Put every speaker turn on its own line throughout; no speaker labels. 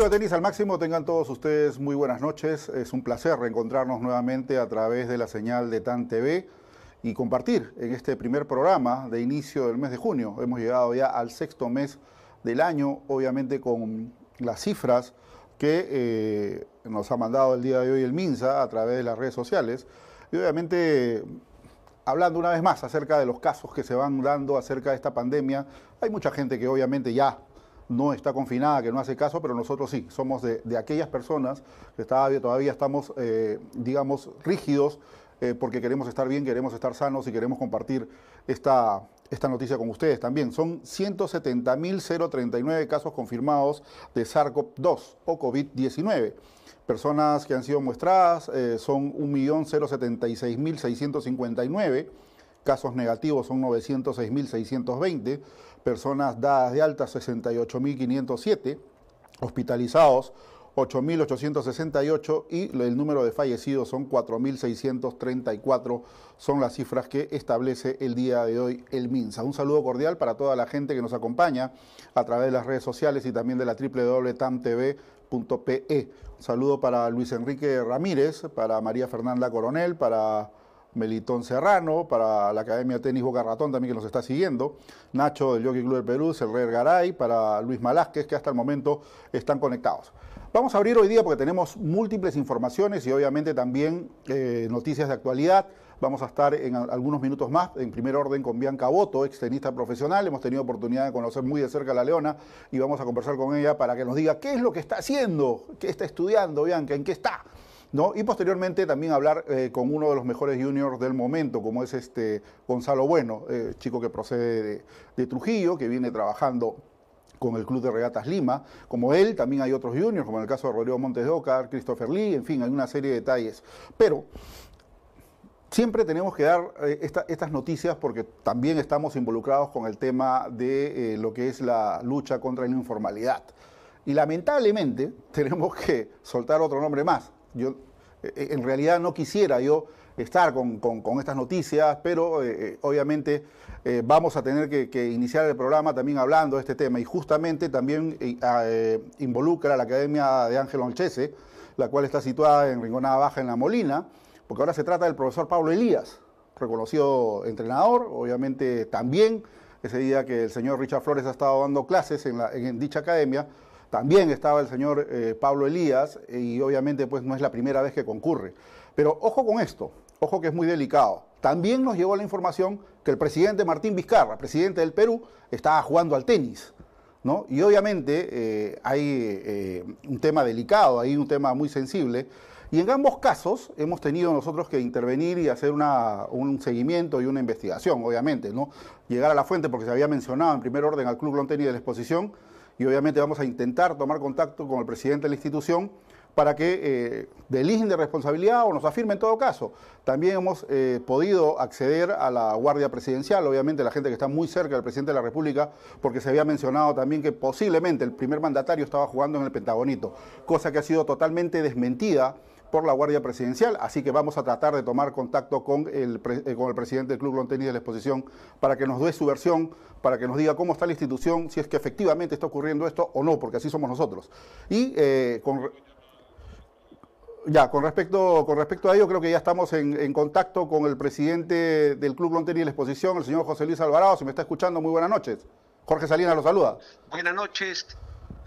De Tenis al Máximo, tengan todos ustedes muy buenas noches. Es un placer reencontrarnos nuevamente a través de la señal de TAN TV y compartir en este primer programa de inicio del mes de junio. Hemos llegado ya al sexto mes del año, obviamente con las cifras que eh, nos ha mandado el día de hoy el MINSA a través de las redes sociales. Y obviamente hablando una vez más acerca de los casos que se van dando acerca de esta pandemia. Hay mucha gente que obviamente ya no está confinada, que no hace caso, pero nosotros sí, somos de, aquellas personas que todavía, estamos, eh, digamos, rígidos eh, porque queremos estar bien, queremos estar sanos y queremos compartir esta, esta noticia con ustedes también. Son 170.039 casos confirmados de SARS-CoV-2 o COVID-19. Personas que han sido muestradas eh, son 1.076.659 casos negativos son 906.620, personas dadas de alta 68.507, hospitalizados 8.868 y el número de fallecidos son 4.634, son las cifras que establece el día de hoy el MINSA. Un saludo cordial para toda la gente que nos acompaña a través de las redes sociales y también de la www.tamtv.pe. Un saludo para Luis Enrique Ramírez, para María Fernanda Coronel, para Melitón Serrano, para la Academia Tenis Boca Ratón también que nos está siguiendo, Nacho del Jockey Club del Perú, Rey Garay, para Luis Malásquez que hasta el momento están conectados. Vamos a abrir hoy día porque tenemos múltiples informaciones y obviamente también eh, noticias de actualidad. Vamos a estar en algunos minutos más, en primer orden, con Bianca Boto, ex tenista profesional. Hemos tenido oportunidad de conocer muy de cerca a la Leona y vamos a conversar con ella para que nos diga qué es lo que está haciendo, qué está estudiando, Bianca, en qué está. Y posteriormente también hablar eh, con uno de los mejores juniors del momento, como es este Gonzalo Bueno, eh, chico que procede de, Trujillo, que viene trabajando con el Club de Regatas Lima. Como él, también hay otros juniors, como en el caso de Rodrigo Montes de Ocar, Christopher Lee, en fin, hay una serie de detalles. Pero siempre tenemos que dar eh, estas noticias porque también estamos involucrados con el tema de lo que es la lucha contra la informalidad. Y lamentablemente tenemos que soltar otro nombre más, yo eh, en realidad no quisiera yo estar con, estas noticias, pero eh, eh, obviamente vamos a tener que, iniciar el programa también hablando de este tema. Y justamente también involucra a la Academia de Ángel Olchese, la cual está situada en Rinconada Baja, en La Molina, porque ahora se trata del profesor Pablo Elías, reconocido entrenador, obviamente también. Ese día que el señor Richard Flores ha estado dando clases en dicha academia, también estaba el señor eh, Pablo Elías y obviamente pues no es la primera vez que concurre. Pero ojo con esto, ojo que es muy delicado. También nos llegó la información que el presidente Martín Vizcarra, presidente del Perú, estaba jugando al tenis. ¿no? Y obviamente eh, hay eh, un tema delicado, hay un tema muy sensible. Y en ambos casos hemos tenido nosotros que intervenir y hacer un seguimiento y una investigación, obviamente, ¿no? Llegar a la fuente porque se había mencionado en primer orden al Club Long Tenis de la exposición y obviamente vamos a intentar tomar contacto con el presidente de la institución para que eh, de responsabilidad o nos afirme en todo caso. También hemos eh, podido acceder a la Guardia Presidencial, obviamente la gente que está muy cerca del presidente de la República, porque se había mencionado también que posiblemente el primer mandatario estaba jugando en el Pentagonito, cosa que ha sido totalmente desmentida por la Guardia Presidencial, así que vamos a tratar de tomar contacto con el, eh, con el presidente del Club Lontenis de la exposición para que nos dé su versión, para que nos diga cómo está la institución, si es que efectivamente está ocurriendo esto o no, porque así somos nosotros. Y eh, con, ya, con respecto, con respecto a ello, creo que ya estamos en, contacto con el presidente del Club Lontenis de la exposición, el señor José Luis Alvarado, si me está escuchando, muy buenas noches. Jorge Salinas lo saluda.
Buenas noches.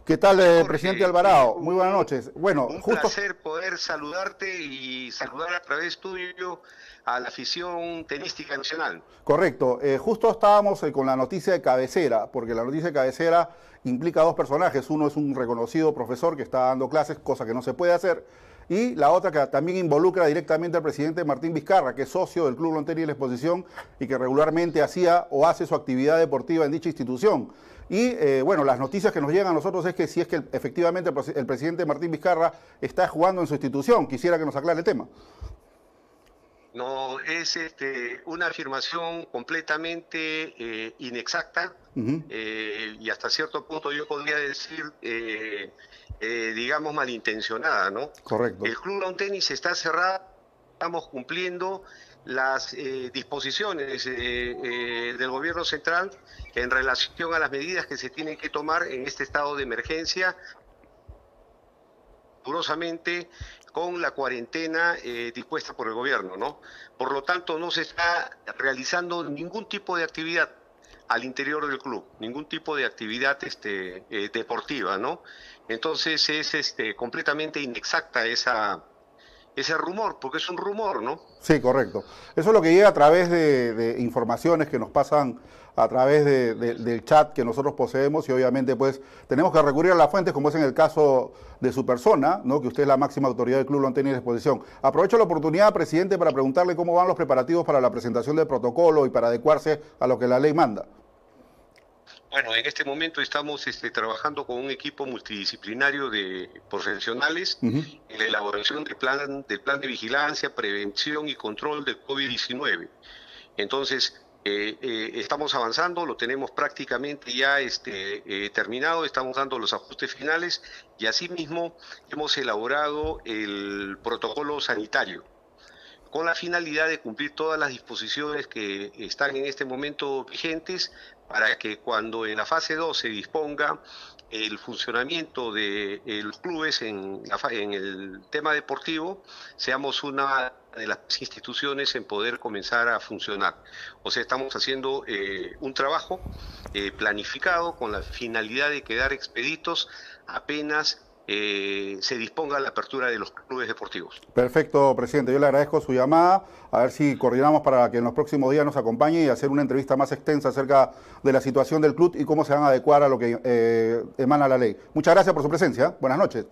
¿Qué tal, eh, presidente Alvarado? Muy buenas noches.
Bueno, un placer poder saludarte y saludar a través tuyo a la afición tenística nacional.
Correcto. Eh, justo estábamos eh, con la noticia de cabecera, porque la noticia de cabecera implica dos personajes. Uno es un reconocido profesor que está dando clases, cosa que no se puede hacer. Y la otra que también involucra directamente al presidente Martín Vizcarra, que es socio del Club Lontería y la Exposición y que regularmente hacía o hace su actividad deportiva en dicha institución. Y eh, bueno, las noticias que nos llegan a nosotros es que si es que efectivamente el, presidente Martín Vizcarra está jugando en su institución, quisiera que nos aclare el tema.
No, es este, una afirmación completamente eh, inexacta eh, y hasta cierto punto yo podría decir, digamos, malintencionada, ¿no?
Correcto.
El Club Lawn Tenis está cerrado, estamos cumpliendo las eh, disposiciones eh, eh, del gobierno central en relación a las medidas que se tienen que tomar en este estado de emergencia rigurosamente con la cuarentena eh, dispuesta por el gobierno, ¿no? Por lo tanto, no se está realizando ningún tipo de actividad al interior del club, ningún tipo de actividad este, deportiva, ¿no? Entonces es este, completamente inexacta esa, ese rumor, porque es un rumor, ¿no?
Sí, correcto. Eso es lo que llega a través de, informaciones que nos pasan a través del chat que nosotros poseemos y obviamente pues tenemos que recurrir a las fuentes como es en el caso de su persona, ¿no? que usted es la máxima autoridad del club, lo han tenido a disposición. Aprovecho la oportunidad, presidente, para preguntarle cómo van los preparativos para la presentación del protocolo y para adecuarse a lo que la ley manda.
Bueno, en este momento estamos este, trabajando con un equipo multidisciplinario de profesionales en la elaboración del plan, del plan de vigilancia, prevención y control del COVID-19. Entonces, eh, eh, estamos avanzando, lo tenemos prácticamente ya este, eh, terminado, estamos dando los ajustes finales y asimismo hemos elaborado el protocolo sanitario con la finalidad de cumplir todas las disposiciones que están en este momento vigentes para que cuando en la fase 2 se disponga el funcionamiento de los clubes en, el tema deportivo, seamos una de las instituciones en poder comenzar a funcionar. O sea, estamos haciendo eh, un trabajo eh, planificado con la finalidad de quedar expeditos apenas eh, se disponga la apertura de los clubes deportivos.
Perfecto, presidente. Yo le agradezco su llamada. A ver si coordinamos para que en los próximos días nos acompañe y hacer una entrevista más extensa acerca de la situación del club y cómo se van a adecuar a lo que eh, emana la ley. Muchas gracias por su presencia. Buenas noches.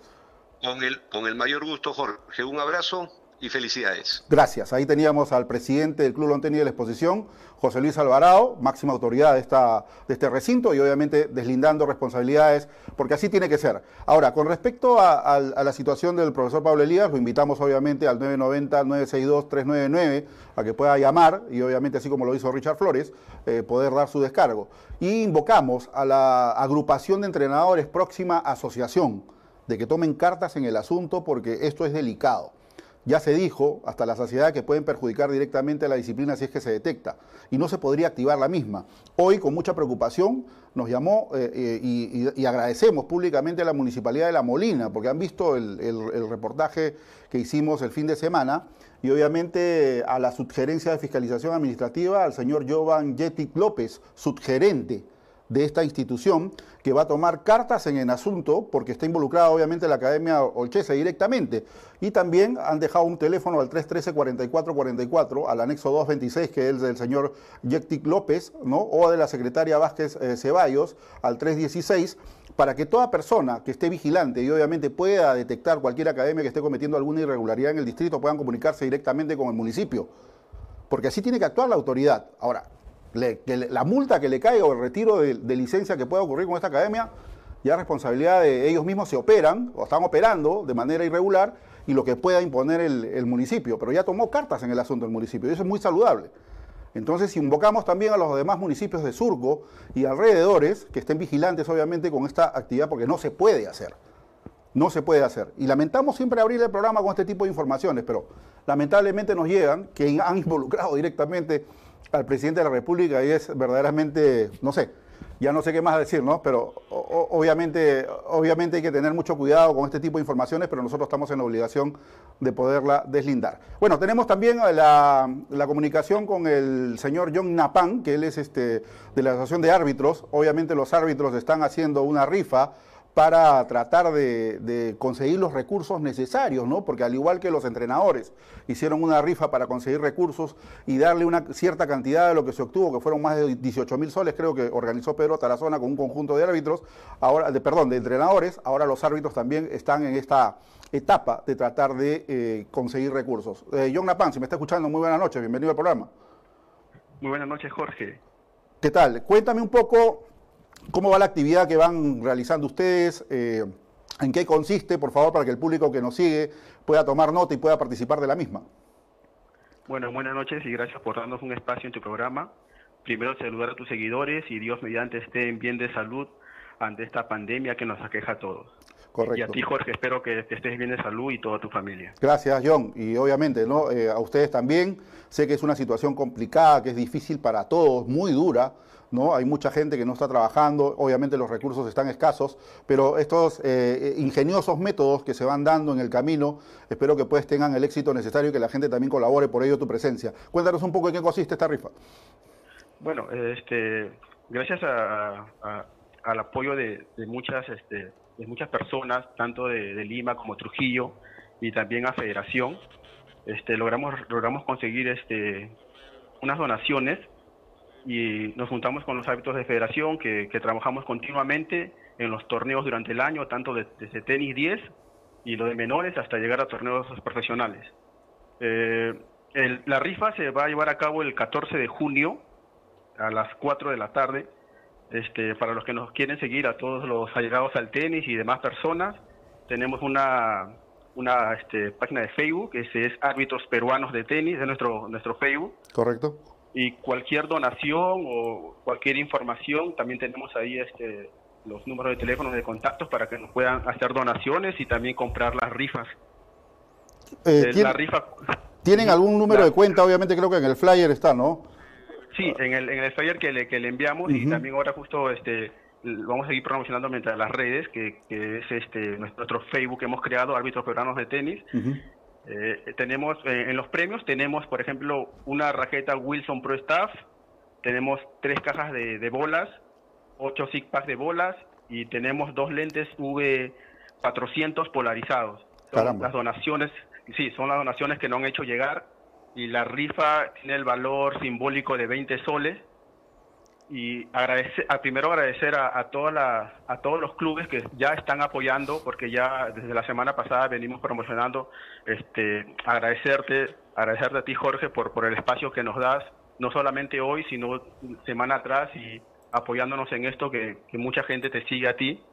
Con el, con el mayor gusto, Jorge. Un abrazo y felicidades.
Gracias. Ahí teníamos al presidente del Club Lonteni de la exposición, José Luis Alvarado, máxima autoridad de, esta, de este recinto y obviamente deslindando responsabilidades, porque así tiene que ser. Ahora, con respecto a, la situación del profesor Pablo Elías, lo invitamos obviamente al 990-962-399 a que pueda llamar y obviamente así como lo hizo Richard Flores, eh, poder dar su descargo. Y invocamos a la agrupación de entrenadores próxima asociación de que tomen cartas en el asunto porque esto es delicado. Ya se dijo hasta la saciedad que pueden perjudicar directamente a la disciplina si es que se detecta y no se podría activar la misma. Hoy, con mucha preocupación, nos llamó eh, eh, y, agradecemos públicamente a la Municipalidad de La Molina porque han visto el, reportaje que hicimos el fin de semana y obviamente a la subgerencia de fiscalización administrativa, al señor Jovan Yetic López, subgerente de esta institución que va a tomar cartas en el asunto porque está involucrada obviamente la Academia Olchese directamente. Y también han dejado un teléfono al 313-4444, al anexo 226, que es del señor Yectic López, ¿no? o de la secretaria Vázquez eh, Ceballos, al 316, para que toda persona que esté vigilante y obviamente pueda detectar cualquier academia que esté cometiendo alguna irregularidad en el distrito puedan comunicarse directamente con el municipio. Porque así tiene que actuar la autoridad. Ahora, la multa que le caiga o el retiro de, licencia que pueda ocurrir con esta academia, ya responsabilidad de ellos mismos se operan o están operando de manera irregular y lo que pueda imponer el, municipio. Pero ya tomó cartas en el asunto del municipio y eso es muy saludable. Entonces, invocamos también a los demás municipios de Surco y alrededores, que estén vigilantes obviamente con esta actividad, porque no se puede hacer. No se puede hacer. Y lamentamos siempre abrir el programa con este tipo de informaciones, pero lamentablemente nos llegan que han involucrado directamente al presidente de la República y es verdaderamente, no sé, ya no sé qué más decir, ¿no? Pero obviamente, obviamente hay que tener mucho cuidado con este tipo de informaciones, pero nosotros estamos en la obligación de poderla deslindar. Bueno, tenemos también la, comunicación con el señor John Napan, que él es este, de la Asociación de Árbitros. Obviamente los árbitros están haciendo una rifa para tratar de, conseguir los recursos necesarios, ¿no? Porque al igual que los entrenadores hicieron una rifa para conseguir recursos y darle una cierta cantidad de lo que se obtuvo, que fueron más de 18 mil soles, creo que organizó Pedro Tarazona con un conjunto de árbitros, ahora, de, perdón, de entrenadores, ahora los árbitros también están en esta etapa de tratar de eh, conseguir recursos. Eh, John Napan, si me está escuchando, muy buenas noches, bienvenido al programa.
Muy buenas noches, Jorge.
¿Qué tal? Cuéntame un poco ¿Cómo va la actividad que van realizando ustedes? Eh, ¿En qué consiste, por favor, para que el público que nos sigue pueda tomar nota y pueda participar de la misma?
Bueno, buenas noches y gracias por darnos un espacio en tu programa. Primero saludar a tus seguidores y Dios mediante estén bien de salud ante esta pandemia que nos aqueja a todos.
Correcto.
Y a ti, Jorge, espero que estés bien de salud y toda tu familia.
Gracias, John. Y obviamente, ¿no? Eh, a ustedes también. Sé que es una situación complicada, que es difícil para todos, muy dura ¿no? Hay mucha gente que no está trabajando, obviamente los recursos están escasos, pero estos eh, ingeniosos métodos que se van dando en el camino, espero que pues tengan el éxito necesario y que la gente también colabore por ello tu presencia. Cuéntanos un poco en qué consiste esta rifa.
Bueno, este, gracias al apoyo de, muchas, este, de muchas personas, tanto de, Lima como Trujillo, y también a Federación, este, logramos, logramos conseguir este, unas donaciones y nos juntamos con los árbitros de federación que, trabajamos continuamente en los torneos durante el año, tanto desde tenis 10 y lo de menores hasta llegar a torneos profesionales. Eh, la rifa se va a llevar a cabo el 14 de junio a las 4 de la tarde. Este, para los que nos quieren seguir, a todos los allegados al tenis y demás personas, tenemos una, una este, página de Facebook, ese es Árbitros Peruanos de Tenis, de nuestro, nuestro Facebook.
Correcto.
Y cualquier donación o cualquier información, también tenemos ahí este, los números de teléfono de contactos para que nos puedan hacer donaciones y también comprar las rifas.
Eh, eh, la rifa... ¿Tienen algún número de cuenta? Obviamente creo que en el flyer está, ¿no?
Sí, en el, en el flyer que le, que le enviamos y también ahora justo este vamos a seguir promocionando mientras las redes, que, es este nuestro Facebook que hemos creado, Árbitros Peruanos de Tenis. Eh, tenemos eh, en los premios tenemos, por ejemplo, una raqueta Wilson Pro Staff, tenemos tres cajas de, bolas, ocho six packs de bolas y tenemos dos lentes V400 polarizados. Son las donaciones, sí, son las donaciones que nos han hecho llegar y la rifa tiene el valor simbólico de 20 soles y agradecer, primero agradecer a, todas a todos los clubes que ya están apoyando, porque ya desde la semana pasada venimos promocionando, este, agradecerte, agradecerte a ti Jorge por, por el espacio que nos das, no solamente hoy, sino semana atrás y apoyándonos en esto, que, mucha gente te sigue a ti,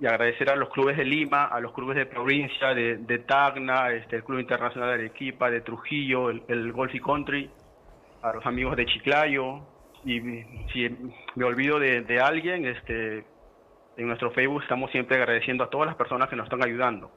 y agradecer a los clubes de Lima, a los clubes de provincia, de, de Tacna, este, el Club Internacional de Arequipa, de Trujillo, el, el Golf y Country, a los amigos de Chiclayo, y si me olvido de, alguien, este, en nuestro Facebook estamos siempre agradeciendo a todas las personas que nos están ayudando.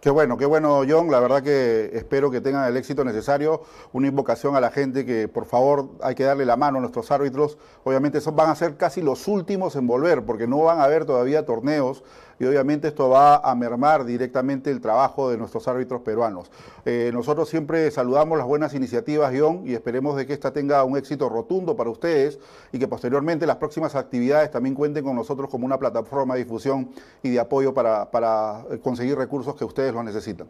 Qué bueno, qué bueno, John. La verdad que espero que tengan el éxito necesario. Una invocación a la gente que, por favor, hay que darle la mano a nuestros árbitros. Obviamente, son, van a ser casi los últimos en volver, porque no van a haber todavía torneos y obviamente esto va a mermar directamente el trabajo de nuestros árbitros peruanos. Eh, nosotros siempre saludamos las buenas iniciativas, John, y esperemos de que esta tenga un éxito rotundo para ustedes y que posteriormente las próximas actividades también cuenten con nosotros como una plataforma de difusión y de apoyo para, para conseguir recursos que ustedes lo necesitan.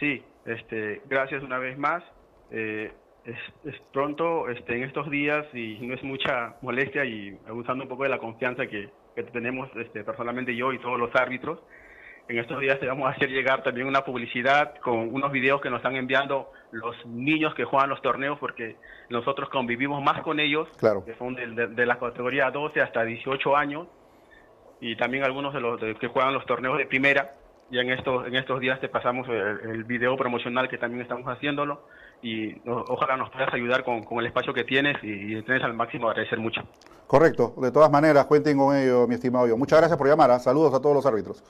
Sí, este, gracias una vez más. Eh, es, pronto, este, en estos días, y no es mucha molestia y abusando un poco de la confianza que, que tenemos este, personalmente yo y todos los árbitros. En estos días te vamos a hacer llegar también una publicidad con unos videos que nos están enviando los niños que juegan los torneos, porque nosotros convivimos más con ellos,
claro.
que son de, la categoría 12 hasta 18 años, y también algunos de los que juegan los torneos de primera. Y en estos, en estos días te pasamos el, video promocional que también estamos haciéndolo y ojalá nos puedas ayudar con, el espacio que tienes y, y al máximo agradecer mucho.
Correcto, de todas maneras, cuenten con ello, mi estimado yo. Muchas gracias por llamar, ¿ah? saludos a todos los árbitros.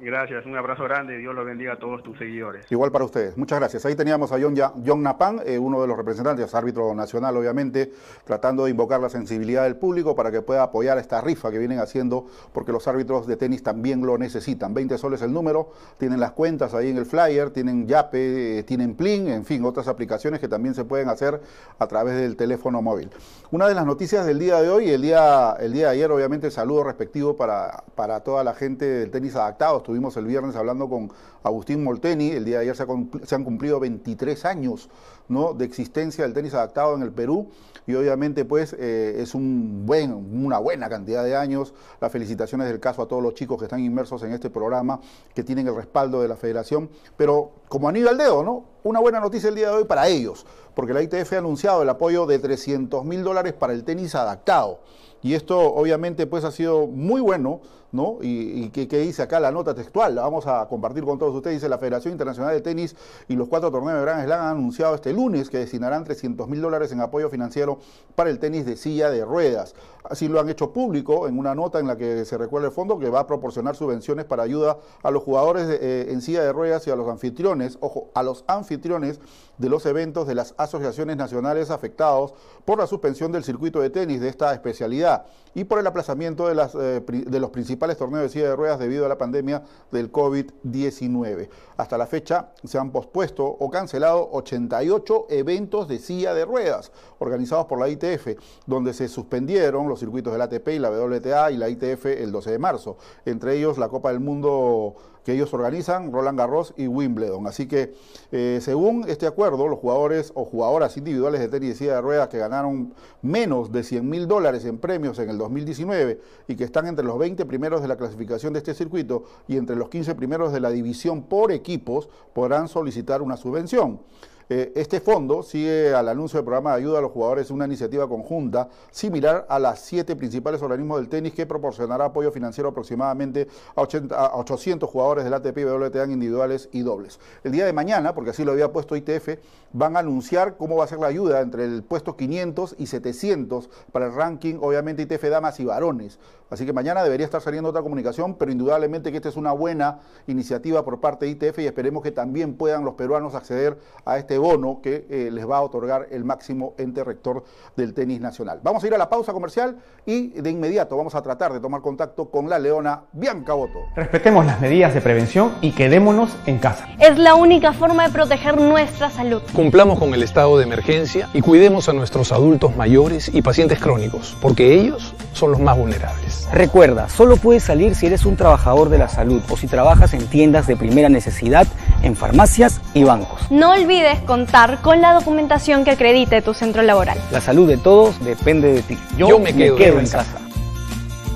Gracias, un abrazo grande, Dios los bendiga a todos tus seguidores.
Igual para ustedes, muchas gracias. Ahí teníamos a John, John Napan, eh, uno de los representantes, árbitro nacional obviamente, tratando de invocar la sensibilidad del público para que pueda apoyar esta rifa que vienen haciendo, porque los árbitros de tenis también lo necesitan. 20 soles el número, tienen las cuentas ahí en el flyer, tienen Yape, eh, tienen Plin, en fin, otras aplicaciones que también se pueden hacer a través del teléfono móvil. Una de las noticias del día de hoy, el día, el día de ayer obviamente saludo respectivo para, para toda la gente del tenis adaptado, estuvimos el viernes hablando con Agustín Molteni, el día de ayer se, han cumplido 23 años ¿no? de existencia del tenis adaptado en el Perú y obviamente pues eh, es un buen, una buena cantidad de años. Las felicitaciones del caso a todos los chicos que están inmersos en este programa, que tienen el respaldo de la federación, pero como anillo al dedo, ¿no? Una buena noticia el día de hoy para ellos, porque la ITF ha anunciado el apoyo de 300 mil dólares para el tenis adaptado y esto obviamente pues ha sido muy bueno, ¿no? Y, que, dice acá la nota textual, la vamos a compartir con todos ustedes, dice la Federación Internacional de Tenis y los cuatro torneos de Grand Slam han anunciado este lunes que destinarán 300 mil dólares en apoyo financiero para el tenis de silla de ruedas. Así lo han hecho público en una nota en la que se recuerda el fondo que va a proporcionar subvenciones para ayuda a los jugadores eh, en silla de ruedas y a los anfitriones, ojo, a los anfitriones de los eventos de las asociaciones nacionales afectados por la suspensión del circuito de tenis de esta especialidad y por el aplazamiento de, las, eh, de los principales torneos de silla de ruedas debido a la pandemia del COVID-19. Hasta la fecha se han pospuesto o cancelado 88 eventos de silla de ruedas organizados por la ITF, donde se suspendieron los circuitos del ATP y la WTA y la ITF el 12 de marzo, entre ellos la Copa del Mundo que ellos organizan, Roland Garros y Wimbledon. Así que, eh, según este acuerdo, los jugadores o jugadoras individuales de tenis y silla de ruedas que ganaron menos de 100 mil dólares en premios en el 2019 y que están entre los 20 primeros de la clasificación de este circuito y entre los 15 primeros de la división por equipos, podrán solicitar una subvención. Eh, este fondo sigue al anuncio del programa de ayuda a los jugadores una iniciativa conjunta similar a las siete principales organismos del tenis que proporcionará apoyo financiero aproximadamente a, 800 jugadores del ATP y WTA individuales y dobles. El día de mañana, porque así lo había puesto ITF, van a anunciar cómo va a ser la ayuda entre el puesto 500 y 700 para el ranking, obviamente ITF damas y varones. Así que mañana debería estar saliendo otra comunicación, pero indudablemente que esta es una buena iniciativa por parte de ITF y esperemos que también puedan los peruanos acceder a este bono que eh, les va a otorgar el máximo ente rector del tenis nacional. Vamos a ir a la pausa comercial y de inmediato vamos a tratar de tomar contacto con la leona Bianca Boto.
Respetemos las medidas de prevención y quedémonos en casa.
Es la única forma de proteger nuestra salud.
Cumplamos con el estado de emergencia y cuidemos a nuestros adultos mayores y pacientes crónicos, porque ellos son los más vulnerables.
Recuerda, solo puedes salir si eres un trabajador de la salud o si trabajas en tiendas de primera necesidad, en farmacias y bancos.
No olvides contar con la documentación que acredite tu centro laboral.
La salud de todos depende de ti.
Yo, me, quedo, en casa.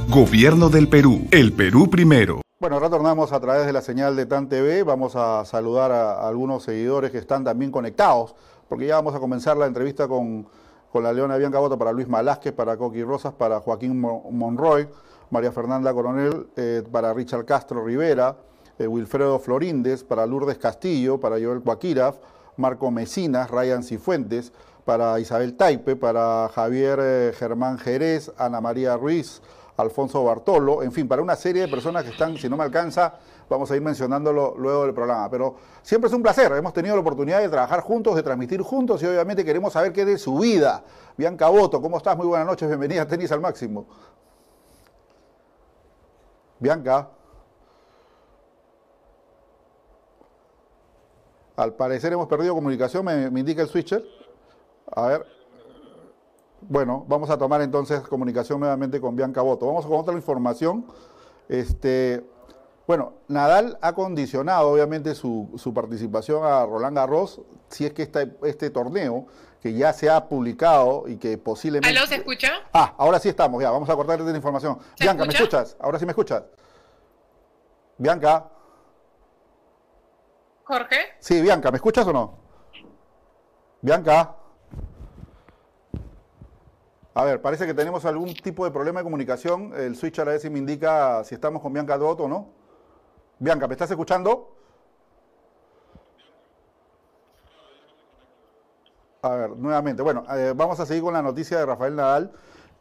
Gobierno del Perú. El Perú primero.
Bueno, retornamos a través de la señal de TAN TV. Vamos a saludar a algunos seguidores que están también conectados, porque ya vamos a comenzar la entrevista con con la Leona Bianca Bota para Luis Malásquez, para Coqui Rosas, para Joaquín Monroy, María Fernanda Coronel, eh, para Richard Castro Rivera, eh, Wilfredo Floríndez, para Lourdes Castillo, para Joel Cuaquiraf, Marco Mesinas, Ryan Cifuentes, para Isabel Taipe, para Javier eh, Germán Jerez, Ana María Ruiz, Alfonso Bartolo, en fin, para una serie de personas que están, si no me alcanza, vamos a ir mencionándolo luego del programa. Pero siempre es un placer, hemos tenido la oportunidad de trabajar juntos, de transmitir juntos y obviamente queremos saber qué es de su vida. Bianca Boto, ¿cómo estás? Muy buenas noches, bienvenida a Tenis al Máximo. Bianca. Al parecer hemos perdido comunicación, me, me indica el switcher. A ver. Bueno, vamos a tomar entonces comunicación nuevamente con Bianca Boto. Vamos con otra información. Este, bueno, Nadal ha condicionado obviamente su, participación a Roland Garros si es que este, este torneo que ya se ha publicado y que posiblemente...
¿Aló, se escucha?
Ah, ahora sí estamos, ya, vamos a cortar esta información. Bianca, ¿me escuchas? Ahora sí me escuchas. Bianca.
Jorge.
Sí, Bianca, ¿me escuchas o no? Bianca. A ver, parece que tenemos algún tipo de problema de comunicación. El switch a la vez me indica si estamos con Bianca Dotto o no. Bianca, ¿me estás escuchando? A ver, nuevamente. Bueno, eh, vamos a seguir con la noticia de Rafael Nadal,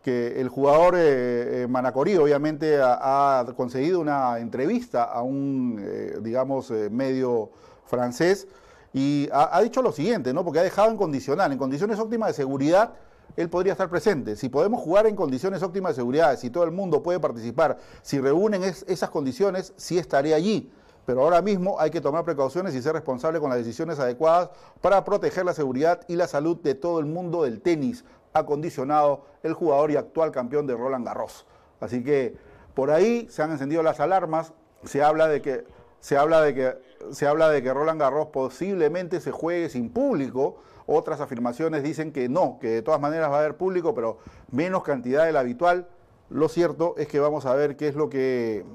que el jugador eh, eh Manacorí obviamente ha, conseguido una entrevista a un, eh, digamos, medio francés y ha, dicho lo siguiente, ¿no? Porque ha dejado en condicional, en condiciones óptimas de seguridad, él podría estar presente. Si podemos jugar en condiciones óptimas de seguridad, si todo el mundo puede participar, si reúnen esas condiciones, sí estaría allí. Pero ahora mismo hay que tomar precauciones y ser responsable con las decisiones adecuadas para proteger la seguridad y la salud de todo el mundo del tenis, ha condicionado el jugador y actual campeón de Roland Garros. Así que por ahí se han encendido las alarmas, se habla de que se habla de que se habla de que Roland Garros posiblemente se juegue sin público otras afirmaciones dicen que no, que de todas maneras va a haber público, pero menos cantidad de la habitual. Lo cierto es que vamos a ver qué es lo que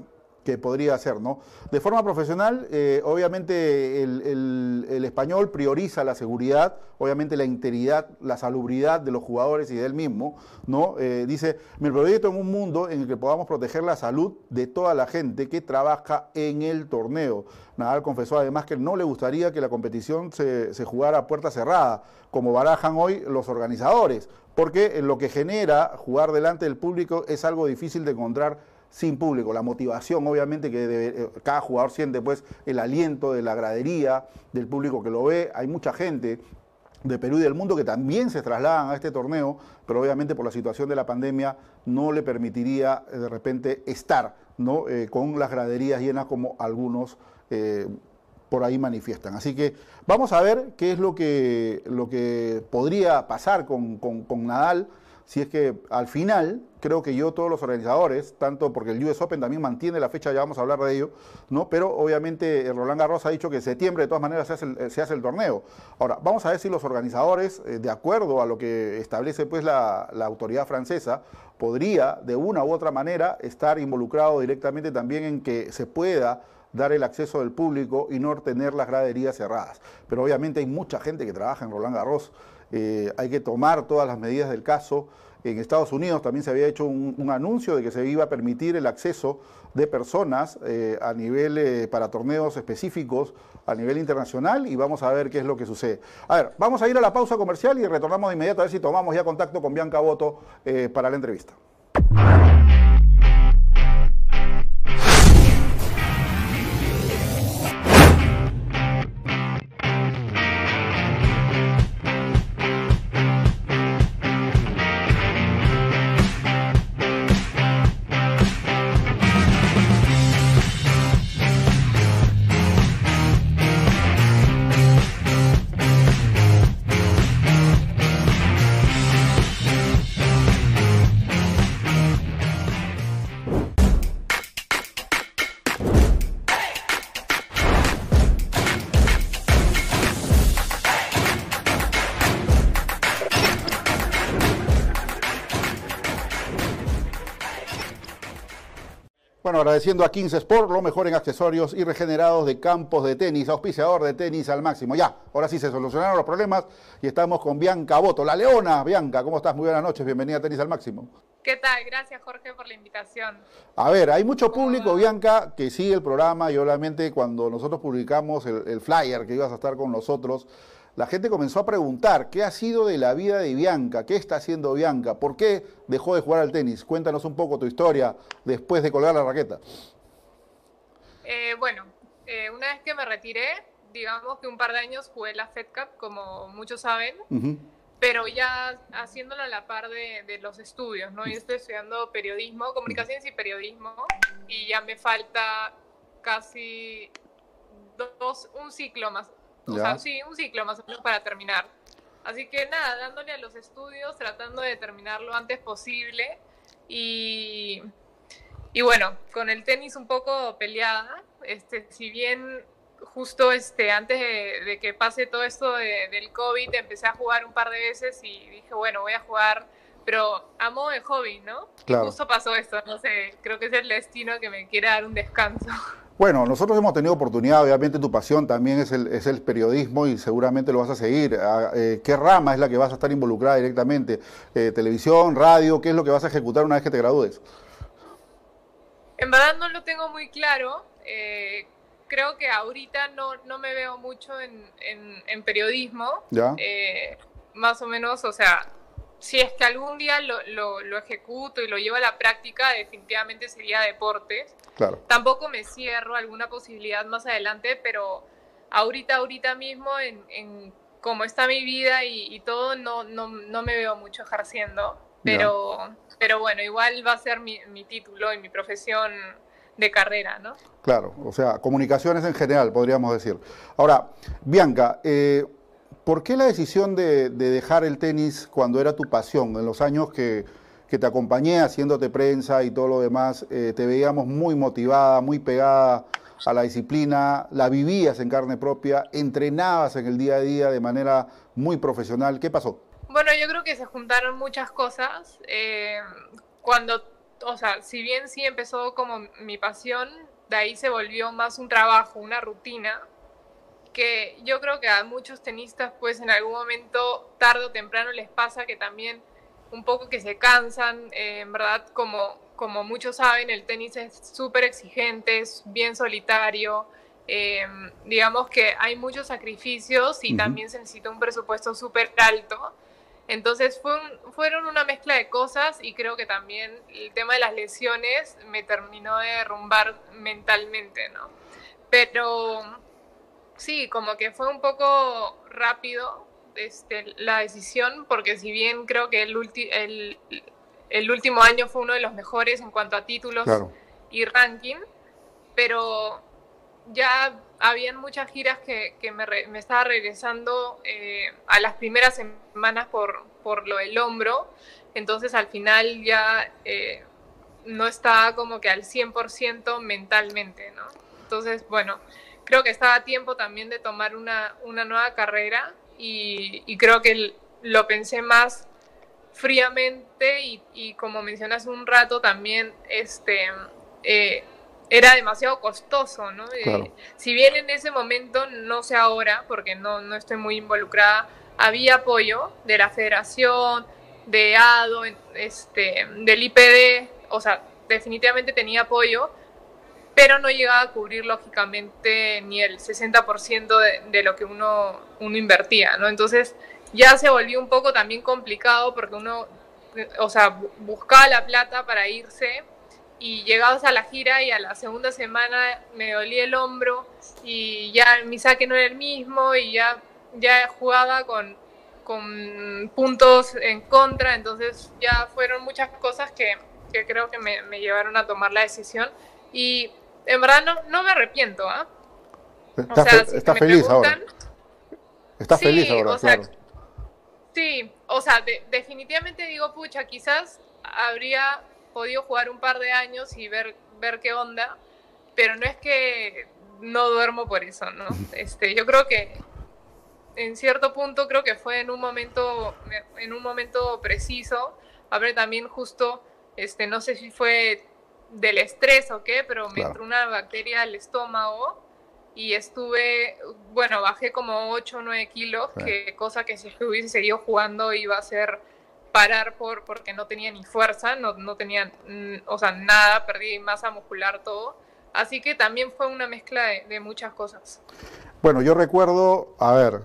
que podría ser, ¿no? De forma profesional, eh, obviamente el, el, español prioriza la seguridad, obviamente la integridad, la salubridad de los jugadores y de él mismo, ¿no? Eh, dice, me proyecto en un mundo en el que podamos proteger la salud de toda la gente que trabaja en el torneo. Nadal confesó además que no le gustaría que la competición se, se jugara a puerta cerrada, como barajan hoy los organizadores, porque lo que genera jugar delante del público es algo difícil de encontrar sin público. La motivación, obviamente, que eh, cada jugador siente pues el aliento de la gradería, del público que lo ve. Hay mucha gente de Perú y del mundo que también se trasladan a este torneo, pero obviamente por la situación de la pandemia no le permitiría eh, de repente estar ¿no? Eh, con las graderías llenas como algunos por ahí manifiestan. Así que vamos a ver qué es lo que, lo que podría pasar con, con Nadal si es que al final creo que yo, todos los organizadores, tanto porque el US Open también mantiene la fecha, ya vamos a hablar de ello, ¿no? pero obviamente eh, Roland Garros ha dicho que en septiembre de todas maneras se hace, el, el torneo. Ahora, vamos a ver si los organizadores, eh, de acuerdo a lo que establece pues la, la autoridad francesa, podría de una u otra manera estar involucrado directamente también en que se pueda dar el acceso del público y no tener las graderías cerradas. Pero obviamente hay mucha gente que trabaja en Roland Garros eh, hay que tomar todas las medidas del caso. En Estados Unidos también se había hecho un, anuncio de que se iba a permitir el acceso de personas eh, a nivel eh, para torneos específicos a nivel internacional y vamos a ver qué es lo que sucede. A ver, vamos a ir a la pausa comercial y retornamos de inmediato a ver si tomamos ya contacto con Bianca Boto para la entrevista. Agradeciendo a 15 Sport, lo mejor en accesorios y regenerados de campos de tenis, auspiciador de tenis al máximo. Ya, ahora sí se solucionaron los problemas y estamos con Bianca Boto, la leona. Bianca, ¿cómo estás? Muy buenas noches, bienvenida a Tenis al máximo.
¿Qué tal? Gracias Jorge por la invitación.
A ver, hay mucho público, Bianca, que sigue el programa y obviamente cuando nosotros publicamos el flyer que ibas a estar con nosotros, la gente comenzó a preguntar qué ha sido de la vida de Bianca, qué está haciendo Bianca, por qué dejó de jugar al tenis. Cuéntanos un poco tu historia después de colgar la raqueta.
Eh, bueno, eh, una vez que me retiré, digamos que un par de años jugué la Fed Cup, como muchos saben, pero ya haciéndolo a la par de, los estudios, ¿no? Yo estoy estudiando periodismo, comunicaciones y periodismo, y ya me falta casi dos, un ciclo más, o sea, sí, un ciclo más o menos para terminar. Así que nada, dándole a los estudios, tratando de terminar lo antes posible. Y, y bueno, con el tenis un poco peleada. Este, si bien justo este, antes de, que pase todo esto del COVID, empecé a jugar un par de veces y dije, bueno, voy a jugar, pero a modo de hobby, ¿no? Claro. Justo pasó esto, no sé, creo que es el destino que me quiere dar un descanso.
Bueno, nosotros hemos tenido oportunidad, obviamente tu pasión también es el, es el periodismo y seguramente lo vas a seguir. Ah, eh, ¿Qué rama es la que vas a estar involucrada directamente? Eh, ¿Televisión, radio? ¿Qué es lo que vas a ejecutar una vez que te gradúes?
En verdad no lo tengo muy claro. Eh, creo que ahorita no, no me veo mucho en, en, periodismo. ¿Ya? más o menos, o sea, si es que algún día lo, lo, lo, ejecuto y lo llevo a la práctica, definitivamente sería deportes. Claro. Tampoco me cierro alguna posibilidad más adelante, pero ahorita, ahorita mismo, en, en cómo está mi vida y, todo, no, no, no, me veo mucho ejerciendo. Pero, pero bueno, igual va a ser mi, mi título y mi profesión de carrera, ¿no?
Claro, o sea, comunicaciones en general, podríamos decir. Ahora, Bianca, eh, ¿Por qué la decisión de, dejar el tenis cuando era tu pasión? En los años que, te acompañé haciéndote prensa y todo lo demás, eh, te veíamos muy motivada, muy pegada a la disciplina, la vivías en carne propia, entrenabas en el día a día de manera muy profesional. ¿Qué pasó?
Bueno, yo creo que se juntaron muchas cosas. Eh, cuando, o sea, si bien sí empezó como mi pasión, de ahí se volvió más un trabajo, una rutina, que yo creo que a muchos tenistas pues en algún momento, tarde o temprano, les pasa que también un poco que se cansan, eh, en verdad, como, como muchos saben, el tenis es súper exigente, es bien solitario, eh, digamos que hay muchos sacrificios y también se necesita un presupuesto súper alto. Entonces fue fueron una mezcla de cosas y creo que también el tema de las lesiones me terminó de derrumbar mentalmente, ¿no? Pero sí, como que fue un poco rápido este, la decisión, porque si bien creo que el, el, último año fue uno de los mejores en cuanto a títulos y ranking, pero ya habían muchas giras que, me, estaba regresando eh, a las primeras semanas por, por lo del hombro, entonces al final ya eh, no estaba como que al 100% mentalmente, ¿no? Entonces, bueno, creo que estaba a tiempo también de tomar una, una nueva carrera y, creo que lo pensé más fríamente y, como mencionas un rato también, este, eh, era demasiado costoso, ¿no? Eh, si bien en ese momento, no sé ahora, porque no, no estoy muy involucrada, había apoyo de la federación, de ADO, este, del IPD, o sea, definitivamente tenía apoyo, pero no llegaba a cubrir lógicamente ni el 60% de, de, lo que uno, uno invertía, ¿no? Entonces ya se volvió un poco también complicado porque uno, o sea, buscaba la plata para irse y llegados a la gira y a la segunda semana me dolía el hombro y ya mi saque no era el mismo y ya, ya jugaba con, con puntos en contra, entonces ya fueron muchas cosas que, que creo que me, me, llevaron a tomar la decisión y en verdad no, no me arrepiento, ¿ah?
Está, feliz ahora. Está feliz ahora, claro.
Sí, o sea, definitivamente digo, pucha, quizás habría podido jugar un par de años y ver, ver qué onda, pero no es que no duermo por eso, ¿no? Este, yo creo que en cierto punto creo que fue en un momento, en un momento preciso, a ver también justo, este, no sé si fue del estrés o qué, pero me entró una bacteria al estómago y estuve, bueno, bajé como 8 o 9 kilos, que cosa que si hubiese seguido jugando iba a ser parar por, porque no tenía ni fuerza, no, no tenía, mm, o sea, nada, perdí masa muscular, todo. Así que también fue una mezcla de, muchas cosas.
Bueno, yo recuerdo, a ver,